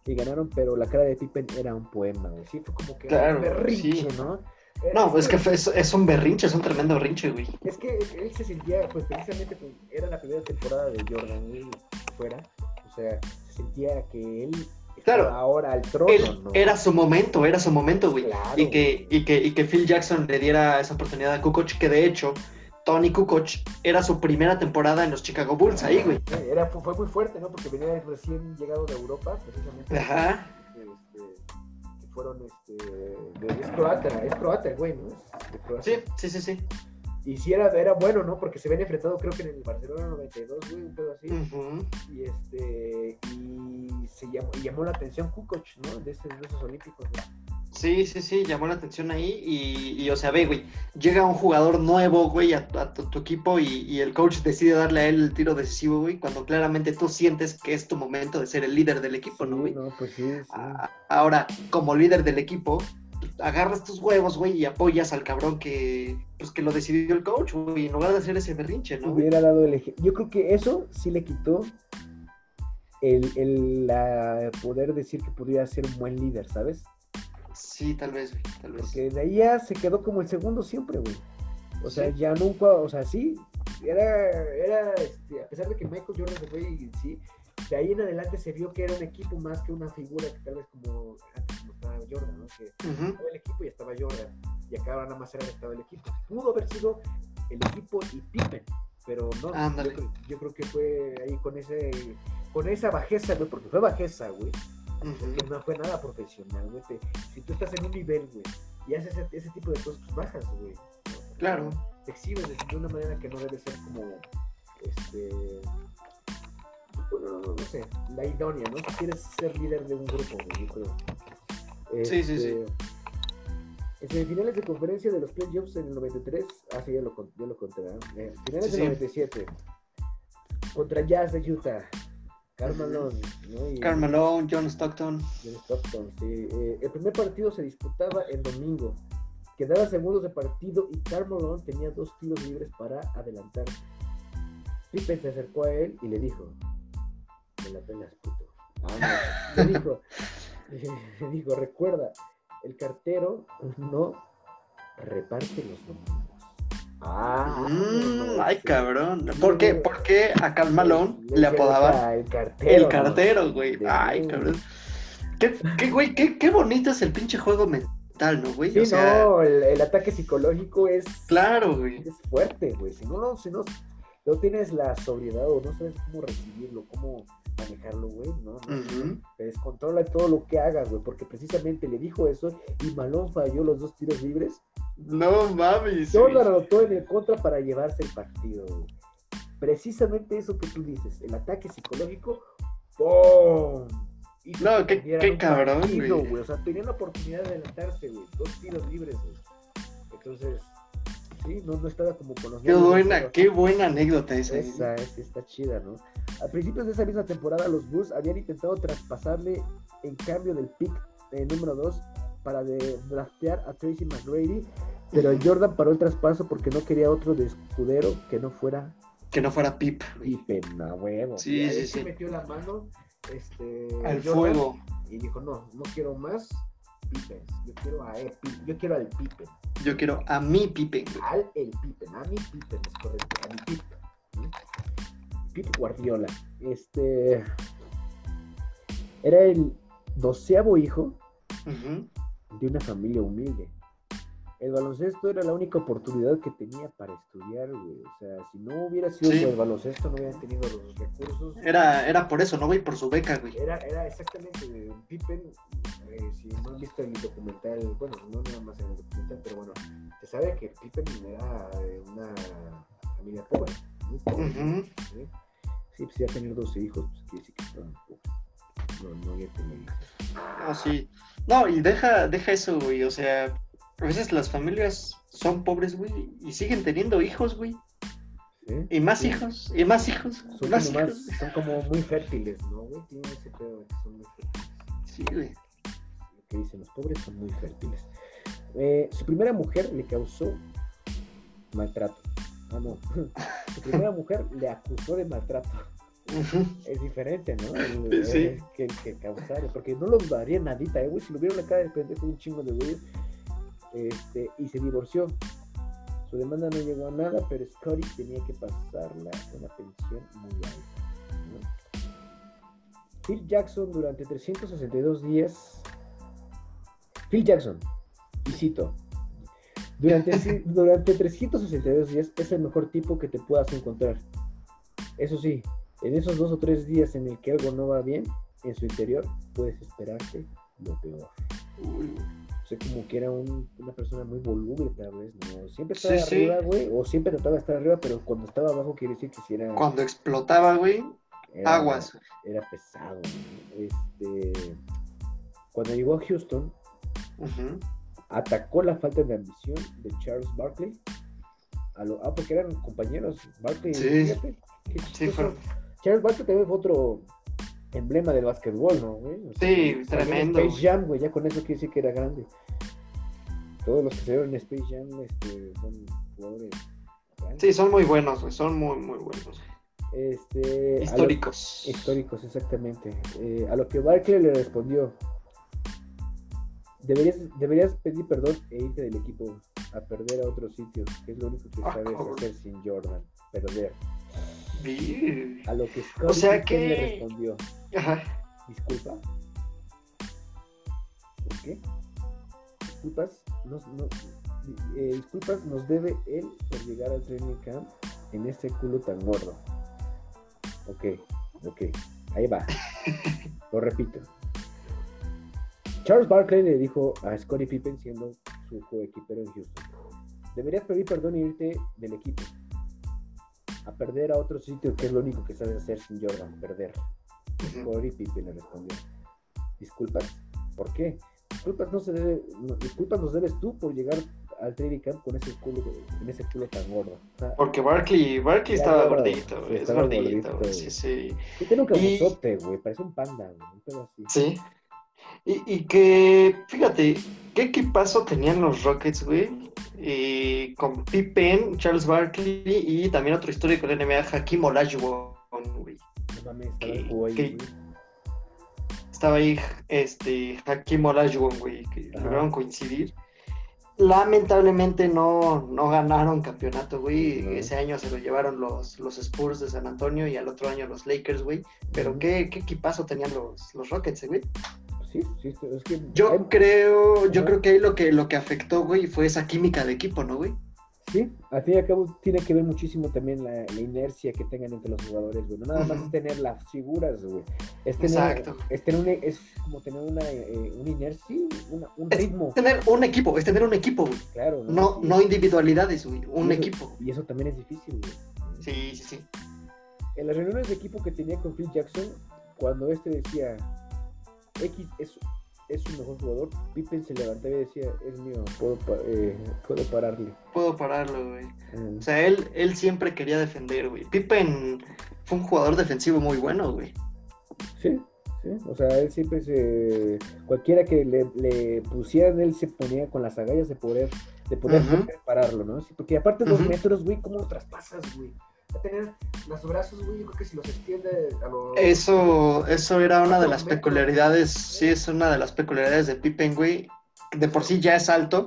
y ganaron, pero la cara de Pippen era un poema, güey. Sí, fue como que Claro, un berrinche, sí. ¿no? No, es que fue- es, es un berrinche, es un tremendo berrinche, güey. Es que él se sentía, pues precisamente pues, era la primera temporada de Jordan él fuera, o sea, se sentía que él Claro. ahora al trono, Él ¿no? era su momento, era su momento, güey. Claro, Y que, y, que, y que Phil Jackson le diera esa oportunidad a Kukoc, que de hecho, Tony Kukoc era su primera temporada en los Chicago Bulls ahí, güey. Era, fue, muy fuerte, ¿no? Porque venía recién llegado de Europa, precisamente. Ajá. Este, fueron, este, de- es croata, es croata güey, ¿no? Sí, sí, sí, sí. Y sí era, era bueno, ¿no? Porque se ven enfrentado creo que en el Barcelona 92, güey, un pedo así. Y este, y se llamó, y llamó la atención Kukoc, ¿no? De, ese- de esos olímpicos, güey. Sí, sí, sí, llamó la atención ahí y, y, o sea, ve, güey, llega un jugador nuevo, güey, a, a tu, tu equipo y, y el coach decide darle a él el tiro decisivo, güey, cuando claramente tú sientes que es tu momento de ser el líder del equipo, ¿no, güey? no, pues sí, sí. A- Ahora, como líder del equipo, agarras tus huevos, güey, y apoyas al cabrón que, pues, que lo decidió el coach, güey, en lugar de hacer ese berrinche, ¿no? hubiera dado el ejemplo. Yo creo que eso sí le quitó el, el la poder decir que podría ser un buen líder, ¿sabes? Sí, tal vez, güey, tal vez. Porque de ahí ya se quedó como el segundo siempre, güey. O sea, Sí. ya nunca, o sea, sí, era, era, este, a pesar de que Michael Jordan se fue y sí, de ahí en adelante se vio que era un equipo más que una figura que tal vez como antes como estaba Jordan, ¿no? Que Ujú. estaba el equipo y estaba Jordan. Y acá ahora nada más era estaba el equipo. Pudo haber sido el equipo y Pippen, pero no. Yo, creo- yo creo que fue ahí con ese, con esa bajeza, güey, porque fue bajeza, güey. Que no fue nada profesional, güey. Te- Si tú estás en un nivel, güey, y haces ese, ese tipo de cosas, pues bajas, güey. Claro. Te exhibes de, de una manera que no debe ser como, este, bueno, no, sé, la idónea, ¿no? Si quieres ser líder de un grupo, güey, yo creo. Sí, sí, sí. Este, En semifinales de conferencia de los playoffs en el 93, ah, sí, ya lo, ya lo conté. Eh, finales Sí, del sí. 97, contra Jazz de Utah, Carmelo, ¿no? Y- Karl Malone, John Stockton. John Stockton, sí. Eh, el primer partido se disputaba el domingo. Quedaba segundos de partido y Carmelo tenía dos tiros libres para adelantar. Pippen se acercó a él y le dijo: Me la pelas, puto. Ah, no. Le dijo: Le dijo, recuerda, el cartero no reparte los domingos. Ah, Mm, ay, cabrón. ¿Por qué, por qué a Karl Malone Le apodaban El cartero. el cartero, güey? Ay, cabrón. Qué, qué, güey, qué, qué bonito es el pinche juego mental, ¿no, güey? Sí, o sea, no, el, el ataque psicológico es, claro, güey. es fuerte, güey. Si no, no, si no, no tienes la sobriedad o no sabes cómo recibirlo, cómo manejarlo, güey, ¿no? Te descontrola todo lo que hagas, güey, porque precisamente le dijo eso y Malón falló los dos tiros libres. No mames. Todo güey. lo anotó en el contra para llevarse el partido, güey. Precisamente eso que tú dices, el ataque psicológico, ¡pum! Hizo No, qué- qué cabrón, partido, güey. O sea, tenían la oportunidad de adelantarse, güey. Dos tiros libres, güey. Entonces, sí, no, no estaba como con los Qué buena, pero- qué buena anécdota esa. esa es, está chida, ¿no? A principios de esa misma temporada, los Bulls habían intentado traspasarle en cambio del pick eh, número 2 para de draftear a Tracy McGrady, pero. Jordan paró el traspaso porque no quería otro de escudero que no fuera Que no fuera Pip. Pippen, a huevo. Sí, sí, se sí. metió la mano este, Al Jordan, fuego. y dijo, no, no quiero más Pippen, yo quiero a el yo quiero al Pippen. Yo quiero a mi Pippen, al el Pippen, a mi Pippen, es correcto, a mi Pip. ¿no? Pip Guardiola. Este era el doceavo hijo de una familia humilde. El baloncesto era la única oportunidad que tenía para estudiar, güey. O sea, si no hubiera sido Sí. el baloncesto, no hubieran tenido los recursos. Era, era por eso, no, güey, por su beca, güey. Era, era exactamente eh, Pippen, eh, si no han visto el documental, bueno, no nada más en el documental, pero bueno, se sabe que Pippen era de una familia pobre, muy pobre. ¿sí? Sí, pues ya tener 12 hijos, pues quiere decir que estaban pobres. No, no había tenido hijos. No, sí. No, y deja, deja eso, güey. O sea, a veces las familias son pobres, güey, y siguen teniendo hijos, güey. ¿sí? Y más Sí. hijos, y más hijos, Son más como, hijos. más, son como muy fértiles, ¿no, güey? Tienen ese pedo de que son muy fértiles. Sí, güey. Lo que dicen, los pobres son muy fértiles. Eh, su primera mujer le causó maltrato. Ah, no. su primera mujer le acusó de maltrato. Es diferente, ¿no? El- Sí. que, que causar, porque no lo daría nadita, ¿eh, güey? Si lo vieron acá de pendejo un chingo de güeyes. Este, y se divorció. Su demanda no llegó a nada, pero Scotty tenía que pasarla una pensión muy alta. Phil Jackson durante 362 días. Phil Jackson, y cito. Durante, durante 362 días es el mejor tipo que te puedas encontrar. Eso sí, en esos dos o tres días en el que algo no va bien en su interior, puedes esperarte lo peor. Uy, Sea, como que era un- una persona muy voluble, tal vez, ¿no? Siempre estaba Sí, arriba, güey, o siempre trataba de estar arriba, pero cuando estaba abajo quiere decir que si era, Cuando explotaba, güey, aguas. Era pesado. Este, cuando llegó a Houston, atacó la falta de ambición de Charles Barkley. A lo- ah, porque eran compañeros. Barkley, Sí. fíjate, qué Sí, fueron. Charles Barkley también fue otro emblema del básquetbol, ¿no, güey? O Sí, tremendo, Space. Jam, güey, ya con eso quiere decir que era grande. Todos los que se vieron en Space Jam este, son jugadores grandes. Sí, son muy buenos, güey, son muy, muy buenos. Este, lo- Históricos. históricos, exactamente. Eh, a lo que Barkley le respondió: deberías, deberías pedir perdón e irte del equipo a perder a otro sitio, que es lo único que Ah, sabes cabrón. hacer sin Jordan, perder. A lo que Scott O sea Pippen le que- respondió: Ajá. Disculpa. ¿Por qué? Disculpas, nos, no- eh, disculpas nos debe él por llegar al training camp en este culo tan gordo. Ok, ok, ahí va. Lo repito. Charles Barkley le dijo a Scottie Pippen siendo su coequipero en Houston. Deberías pedir perdón y irte del equipo. A perder a otro sitio que es lo único que sabes hacer sin Jordan, perder. Corey Pippen le respondió. Disculpas, ¿por qué? Disculpas no se debe, no, disculpas nos debes tú por llegar al training camp con ese culo, en ese culo tan gordo. O sea, Porque Barkley, Barkley estaba gordito, güey. Es gordito, güey. Sí, sí. sí tiene un Y- cabezote, güey, parece un panda, güey, un pedo así. Sí. Y, y que, fíjate, ¿qué equipazo tenían los Rockets, güey? Y con Pippen, Charles Barkley y también otro histórico de la NBA, Hakim Olajuwon, güey. No mames, estaba ¿Qué- el juego ahí, güey. Estaba ahí este, Hakim Olajuwon, güey, que lograron coincidir. Lamentablemente no, no ganaron campeonato, güey. No. Ese año se lo llevaron los, los Spurs de San Antonio y al otro año los Lakers, güey. Pero qué, qué equipazo tenían los, los Rockets, eh, güey. Sí, sí, es que Yo hay- creo, yo creo que ahí lo que, lo que afectó, güey, fue esa química de equipo, ¿no, güey? Sí, al fin y al cabo tiene que ver muchísimo también la, inercia que tengan entre los jugadores, güey. No nada más es tener las figuras, güey. Es tener, Exacto. Es, tener un, es como tener una, eh, una inercia, un ritmo. Es tener un equipo, es tener un equipo, güey. Claro. No, no, individualidades, güey, un equipo. Y eso también es difícil, güey. Sí, sí, sí. En las reuniones de equipo que tenía con Phil Jackson, cuando este decía, X es es su mejor jugador, Pippen se levantaba y decía, es mío, puedo, eh, puedo pararle. Puedo pararlo, güey. O sea, él, él siempre quería defender, güey. Pippen fue un jugador defensivo muy bueno, güey. Sí, sí. O sea, él siempre se... Cualquiera que le, le pusieran, él se ponía con las agallas de poder, de poder pararlo, ¿no? porque aparte de dos metros, güey, ¿cómo lo traspasas, güey? A tener los brazos, güey, yo creo que si los extiende a lo... Eso, eso era una de las peculiaridades, sí, es una de las peculiaridades de Pippen, güey. De por sí ya es alto.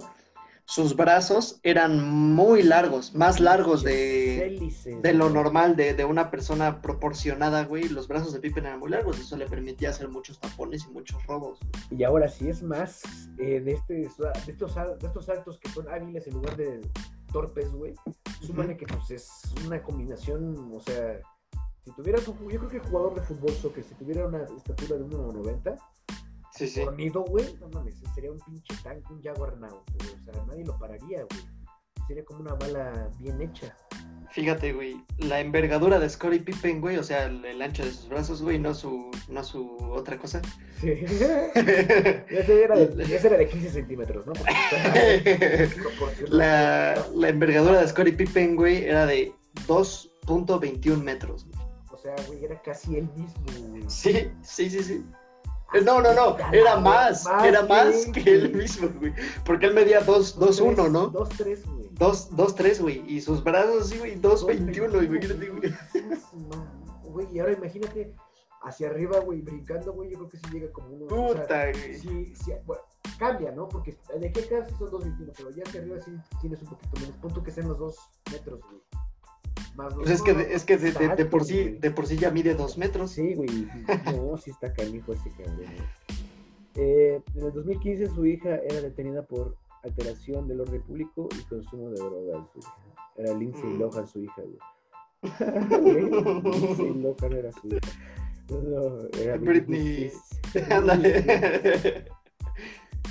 Sus brazos eran muy largos, más largos de, de lo normal de, de, una persona proporcionada, güey. Los brazos de Pippen eran muy largos, eso le permitía hacer muchos tapones y muchos robos. Y ahora sí es más eh, de, este, de, estos, de estos saltos que son hábiles en lugar de torpes, güey. Súmale que pues es una combinación, o sea, si tuvieras un, yo creo que el jugador de fútbol soccer, si tuviera una estatura de 1,90, sí, sí. dormido, güey, no mames, sería un pinche tanque, un Jaguar Now, o sea, nadie lo pararía, güey. Sería como una bala bien hecha. Fíjate, güey, la envergadura de Scottie Pippen, güey, o sea, el, ancho de sus brazos, güey, no su, no su otra cosa. Sí. ese, era de, ese era de 15 centímetros, ¿no? la, la envergadura de Scottie Pippen, güey, era de 2.21 metros. O sea, güey, era casi él mismo, güey. Sí, sí, sí, sí. No, no, no, era más, era más que él mismo, güey. Porque él medía 2.1, ¿no? 2.3, güey. 2-3, güey. Y sus brazos, sí, güey, 2-21, imagínate, güey. Güey, y ahora imagínate hacia arriba, güey, brincando, güey, yo creo que sí llega como uno. Puta, güey. Sí, sí, bueno, cambia, ¿no? Porque de aquí acá sí son 2.21, pero ya hacia arriba sí tienes un poquito menos. Punto que sean los 2 metros, güey. Más pues es que, de, es que de, de, por sí, de por sí ya mide 2 metros. Sí, güey. No, sí está canijo ese cabrón. Eh, en el 2015 su hija era detenida por alteración del orden público y consumo de drogas. Era Lindsay mm. Lohan su hija, güey. Lindsay Lohan era su hija. No, era Britney.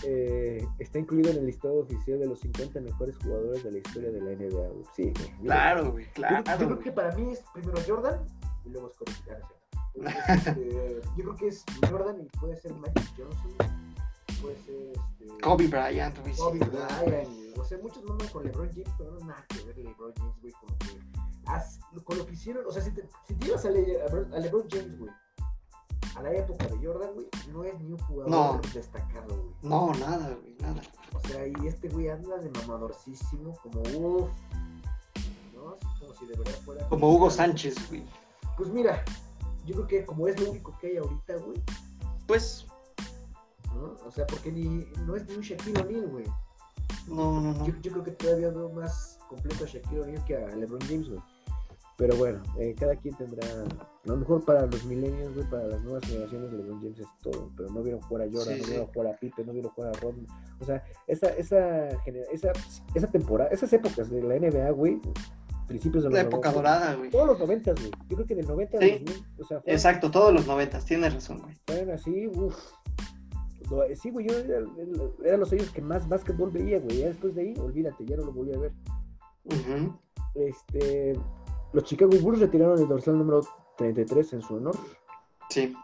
Eh, está incluido en el listado oficial de los 50 mejores jugadores de la historia de la NBA. Sí, Claro, güey, claro. Yo, creo que para mí es primero Jordan y luego Scottie este, yo creo que es Jordan y puede ser Magic Johnson puede ser este, Kobe Bryant, Kobe Bryant, o sea, muchos nombran con LeBron James, pero no es nada que ver LeBron James, güey, con lo que, con lo que hicieron, o sea, si te, si te ibas a, LeBron James, güey, a la época de Jordan, güey, no es ni un jugador destacado, güey. No, nada, güey, nada. O sea, y este güey anda de mamadorcísimo, como uff, ¿no? Como si de verdad fuera. Como Hugo Sánchez, güey. Pues mira, yo creo que como es lo único que hay ahorita, güey. Pues o sea, porque ni, no es ni un Shaquille O'Neal, güey. No, no, no. Yo, creo que todavía veo más completo a Shaquille O'Neal que a LeBron James, güey. Pero bueno, eh, cada quien tendrá. A lo mejor para los millennials, güey, para las nuevas generaciones, LeBron James es todo. Pero no vieron jugar a Jordan, no vieron jugar a Pipe, no vieron jugar a Rodman. O sea, esa, esa, esa, esa temporada, esas épocas de la NBA, güey, principios de La época dorada, güey. Todos los 90, güey. Yo creo que en el 90 sí. 2000, o sea, Exacto, todos los 90, tienes razón, güey. Fueron así, uff sí, güey, yo era, los años que más básquetbol veía, güey. Ya después de ahí, olvídate, ya no lo volví a ver. Este, los Chicago Bulls retiraron el dorsal número 33 en su honor. Sí.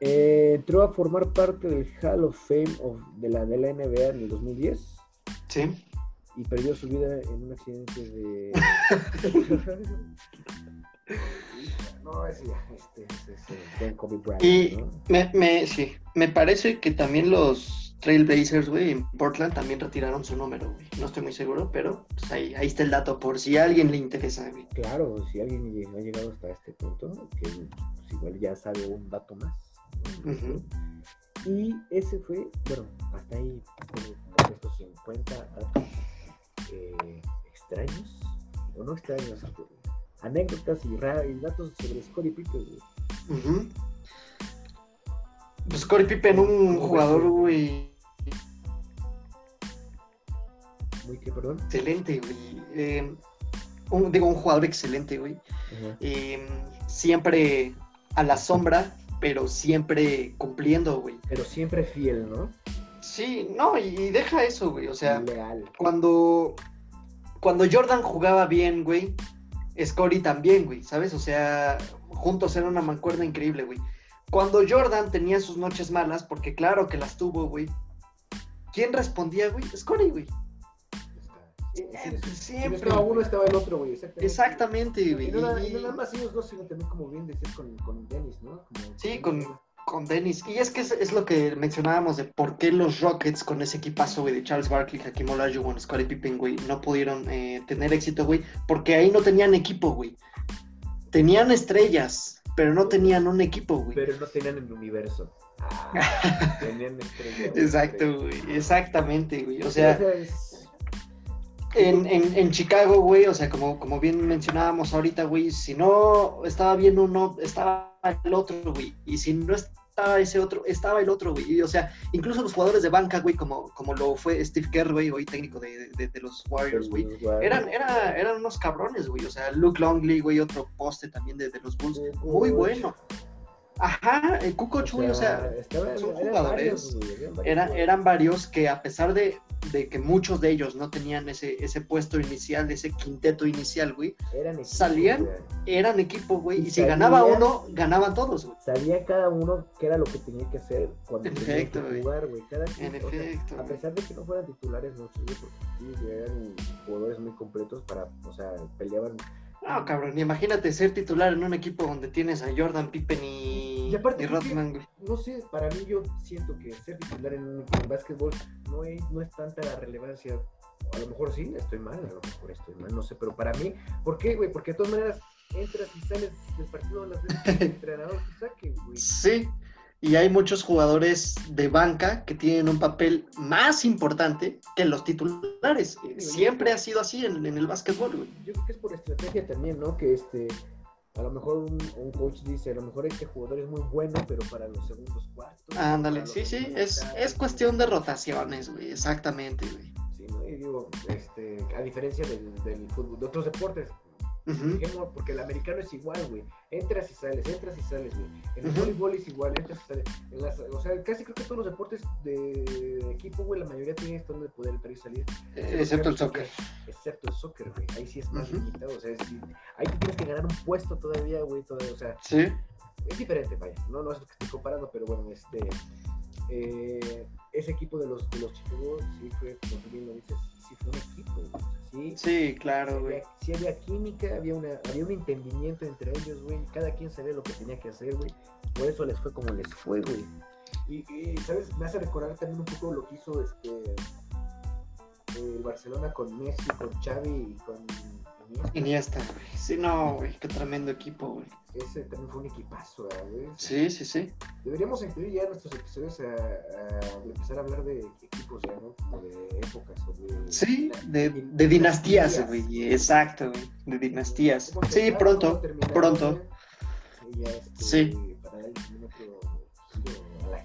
Eh, entró a formar parte del Hall of Fame de, la, de la NBA en el 2010. Sí. Y perdió su vida en un accidente de. No, ese ya, este, este, Kobe Bryant. Y me, me, sí, me parece que también los Trailblazers, güey, en Portland también retiraron su número, güey. No estoy muy seguro, pero pues ahí, ahí está el dato, por si a alguien le interesa, güey. Claro, si alguien ha llegado hasta este punto, que pues, igual ya sabe un dato más. Y ese fue, bueno, hasta ahí, estos 50 datos eh, extraños, o no extraños, anécdotas y, datos sobre Scottie Pippen, güey. Pues Scottie Pippen, un jugador, güey. Muy que, perdón. Excelente, güey. Eh, un, digo, un jugador excelente, güey. Eh, siempre a la sombra, pero siempre cumpliendo, güey. Pero siempre fiel, ¿no? Sí, no, y deja eso, güey. O sea, Leal. cuando, cuando Jordan jugaba bien, güey, Scotty también, güey, ¿sabes? O sea, juntos eran una mancuerna increíble, güey. Cuando Jordan tenía sus noches malas, porque claro que las tuvo, güey, ¿quién respondía, güey? Scotty, güey. Sí, sí, sí. Si Siempre. no estaba uno, estaba el otro, güey. Exactamente. Exactamente, güey. Y no, nada, Y- más ellos dos, sino también como bien decías con, con Dennis, ¿no? Como- Sí, con, con Dennis. Y es que es, es lo que mencionábamos de por qué los Rockets con ese equipazo, güey, de Charles Barkley, Hakim Olajuwon, Scottie Pippen, güey, no pudieron eh, tener éxito, güey, porque ahí no tenían equipo, güey. Tenían estrellas, pero no tenían un equipo, güey. Pero no tenían el universo. Ah, tenían estrellas. Exacto, güey, exactamente, güey. O sea, en, en, en Chicago, güey, o sea, como, como bien mencionábamos ahorita, güey, si no estaba bien uno, estaba el otro, güey. Y si no estaba ese otro, estaba el otro, güey. Y, o sea, incluso los jugadores de banca, güey, como, como lo fue Steve Kerr, güey, hoy técnico de, de, de los Warriors, güey. Eran, era, eran unos cabrones, güey. O sea, Luke Longley, güey, otro poste también de, de los Bulls. Muy bueno. Ajá, el Kukoc, güey, o sea, son eran jugadores. varios, güey, eran eran varios que a pesar de, de que muchos de ellos no tenían ese, ese puesto inicial, ese quinteto inicial, güey, Eran salían, güey. eran equipo, güey, Y y si ganaba uno, ganaban todos, güey. Sabía cada uno qué era lo que tenía que hacer cuando En tenía efecto, que güey. jugar, güey. Cada quien, En sea, a pesar de que no fueran titulares muchos, güey, porque sí, eran jugadores muy completos para, o sea, peleaban. No, cabrón, imagínate ser titular en un equipo donde tienes a Jordan, Pippen y, Y aparte, y creo que- Rodman. No sé, para mí yo siento que ser titular en un equipo de básquetbol no es, no es tanta la relevancia. A lo mejor sí, estoy mal, a lo mejor estoy mal, no sé, pero para mí, ¿por qué, güey? Porque de todas maneras entras y sales del partido las veces que el entrenador te saque, güey. Sí, y hay muchos jugadores de banca que tienen un papel más importante que los titulares. Siempre ha sido así en, en el básquetbol, güey. Yo creo que es por estrategia también, ¿no? Que este, a lo mejor un, un coach dice, a lo mejor este jugador es muy bueno, pero para los segundos cuartos. Ándale, sí, sí, es, es cuestión de rotaciones, güey, exactamente, güey. Sí, ¿no? Y digo, este, a diferencia del, del fútbol, de otros deportes, Porque el americano es igual, güey. Entras y sales, entras y sales, güey. En el voleibol es igual, entras y sales. En las, o sea, casi creo que todos los deportes de equipo, güey, la mayoría tienen esto de poder entrar y salir. Eh, Excepto el soccer. Excepto el soccer, güey. Ahí sí es más Ujú. limitado. O sea, decir, ahí te tienes que ganar un puesto todavía, güey. Todavía, o sea, Sí, es diferente, vaya. No, no es lo que estoy comparando, pero bueno, este. eh, ese equipo de los, de los Chicago, sí fue, como tú bien lo dices, sí fue un equipo. O sea, sí, sí, claro, güey. había, sí había química, había, una, había un entendimiento entre ellos, güey. Cada quien sabía lo que tenía que hacer, güey. Por eso les fue como les fue, güey. Y, y, ¿sabes? Me hace recordar también un poco lo que hizo este el Barcelona con Messi, con Xavi y con Iniesta. Güey. Sí, no, güey, qué tremendo equipo, güey. Ese también fue un equipazo, ¿verdad, güey. Sí, sí, sí. Deberíamos incluir ya nuestros episodios a, a empezar a hablar de equipos ya, ¿no? Como de épocas o de... Sí, de, de dinastías, güey. Exacto, güey. De dinastías. ¿Cómo Sí, pronto, pronto. ya, este, Sí. Para darle también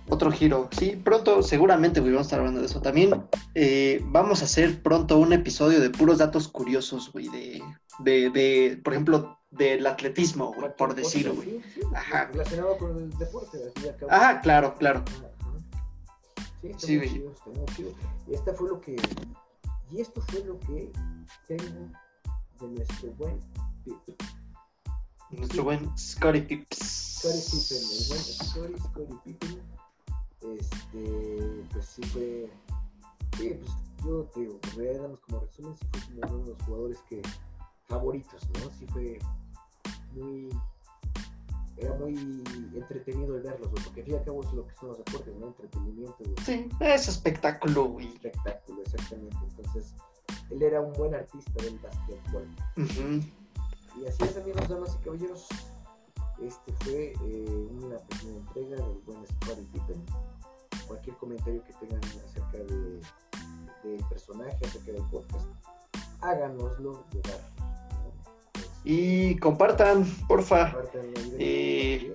otro giro. Sí, pronto, seguramente, güey, vamos a estar hablando de eso. También eh, vamos a hacer pronto un episodio de puros datos curiosos, güey, de, de, de, por ejemplo, del atletismo, güey, por decirlo, güey. sí, sí, Ajá. Relacionado con el deporte, cabo. Ajá, claro, claro. Sí, está Sí, muy güey. chido, está muy chido. Y esta fue lo que. Y esto fue lo que tengo de nuestro buen Pip. Nuestro buen Scottie Pips. Scottie Pippen, el buen Scottie, Scottie Pippen. Este, pues sí fue. Sí, pues yo te digo, pues como resumen, sí fue como uno de los jugadores que favoritos, ¿no? Sí fue muy. Era muy entretenido el verlos, güey, porque al fin y al cabo es lo que son los deportes, ¿no? Entretenimiento, güey. Sí, es espectáculo, güey. espectáculo, exactamente. Entonces, él era un buen artista del básquetbol. Ujú. Y así es, amigos, damas y caballeros. Este fue eh, una pequeña entrega del buen Scottie Pippen. Cualquier comentario que tengan acerca de, del personaje, acerca del podcast, háganoslo llegar. ¿no? Pues, Y compartan, porfa. compartan Eh.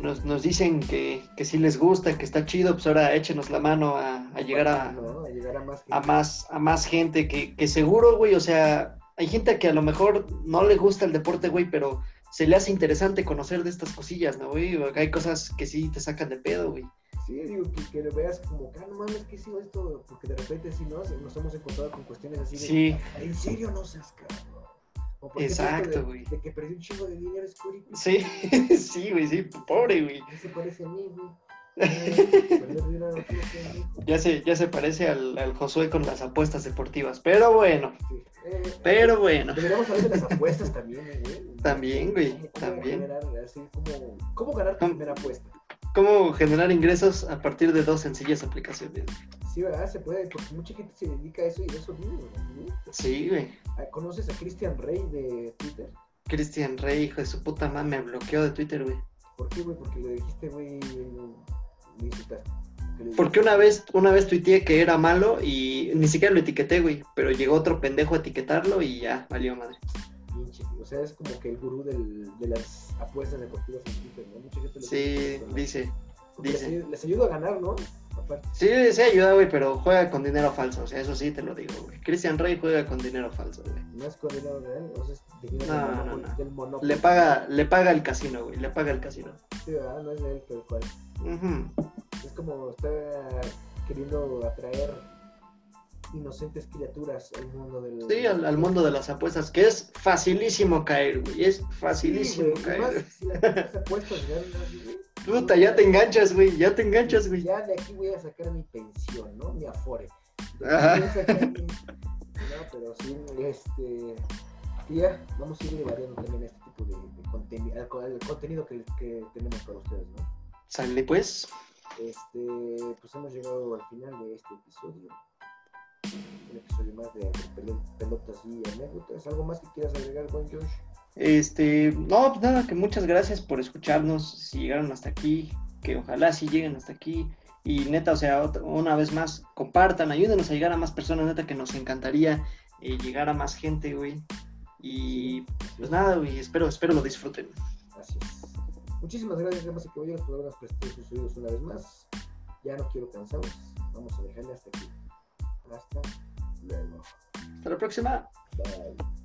Nos, nos dicen que, que sí les gusta, que está chido, pues ahora échenos la mano a, a llegar a, ¿no? a llegar a más gente. a más, a más gente que, que seguro, güey, o sea, hay gente que a lo mejor no le gusta el deporte, güey, pero se le hace interesante conocer de estas cosillas, ¿no, güey? Hay cosas que sí te sacan de pedo, güey. Sí, digo, que, que lo veas como, que, ah, no mames, ¿qué sido esto? Porque de repente sí, ¿no? Nos hemos encontrado con cuestiones así de, Sí, ¿en serio no seas cabrón? O por Exacto, de- güey. De, que perdí un chingo de dinero, es sí, sí, güey, sí, pobre, güey. ¿Qué se parece a mí, güey? Eh. Ya se, ya se parece al, al Josué con las apuestas deportivas, pero bueno, Sí. Eh, pero bueno. Deberíamos hablar de las apuestas también, ¿eh, güey. También, güey, ¿Cómo- también. generar, así, cómo, ¿Cómo ganar tu primera apuesta? ¿Cómo generar ingresos a partir de dos sencillas aplicaciones? Sí, ¿verdad? Se puede, porque mucha gente se dedica a eso y eso vive, ¿no? Sí, güey. Ah, ¿Conoces a Christian Rey de Twitter? Cristian Rey, hijo de su puta madre, me bloqueó de Twitter, güey. ¿Por qué, güey? Porque le dijiste, güey, Porque una vez, una vez tuiteé que era malo y ni siquiera lo etiqueté, güey. Pero llegó otro pendejo a etiquetarlo y ya, valió madre. Pinche, o sea, es como que el gurú del, de las apuestas deportivas en Twitter, ¿no? Mucha gente lo Sí, dice. Dice. Les, les ayuda a ganar, ¿no? Aparte. Sí, sí ayuda, güey, pero juega con dinero falso. O sea, eso sí te lo digo, güey. Cristian Rey juega con dinero falso, güey. No es con dinero real, o sea, es dinero No, del, no, no. del. Le paga, le paga el casino, güey. Le paga el casino. Sí, ¿verdad? No es de él, tal cual. Es como está queriendo atraer inocentes criaturas al mundo del. Sí, al, al mundo de las apuestas, que es facilísimo caer, güey. Es facilísimo Sí, güey, y caer. más si las apuestas güey. Puta, ya te enganchas, güey. Ya te enganchas, güey. Ya de aquí voy a sacar mi pensión, ¿no? Mi afore. Ajá. mi- No, pero sí, este. Tía, vamos a ir variando también este tipo de, de contenido, el contenido que, que tenemos para ustedes, ¿no? Sale pues. Este, pues hemos llegado al final de este episodio. Un episodio más de, de pel- pelotas y anécdotas. ¿Algo más que quieras agregar, buen Josh? Este, no, pues nada, que muchas gracias por escucharnos, si llegaron hasta aquí, que ojalá si lleguen hasta aquí. Y neta, o sea, otra- una vez más, compartan, ayúdenos a llegar a más personas, neta, que nos encantaría eh, llegar a más gente, güey. Y pues nada, güey, espero, espero lo disfruten. Es. Muchísimas gracias, damas y caballeros, por habernos prestado sus oídos una vez más. Ya no quiero cansados. Vamos a dejarle hasta aquí. Hasta luego. Hasta la próxima. Bye.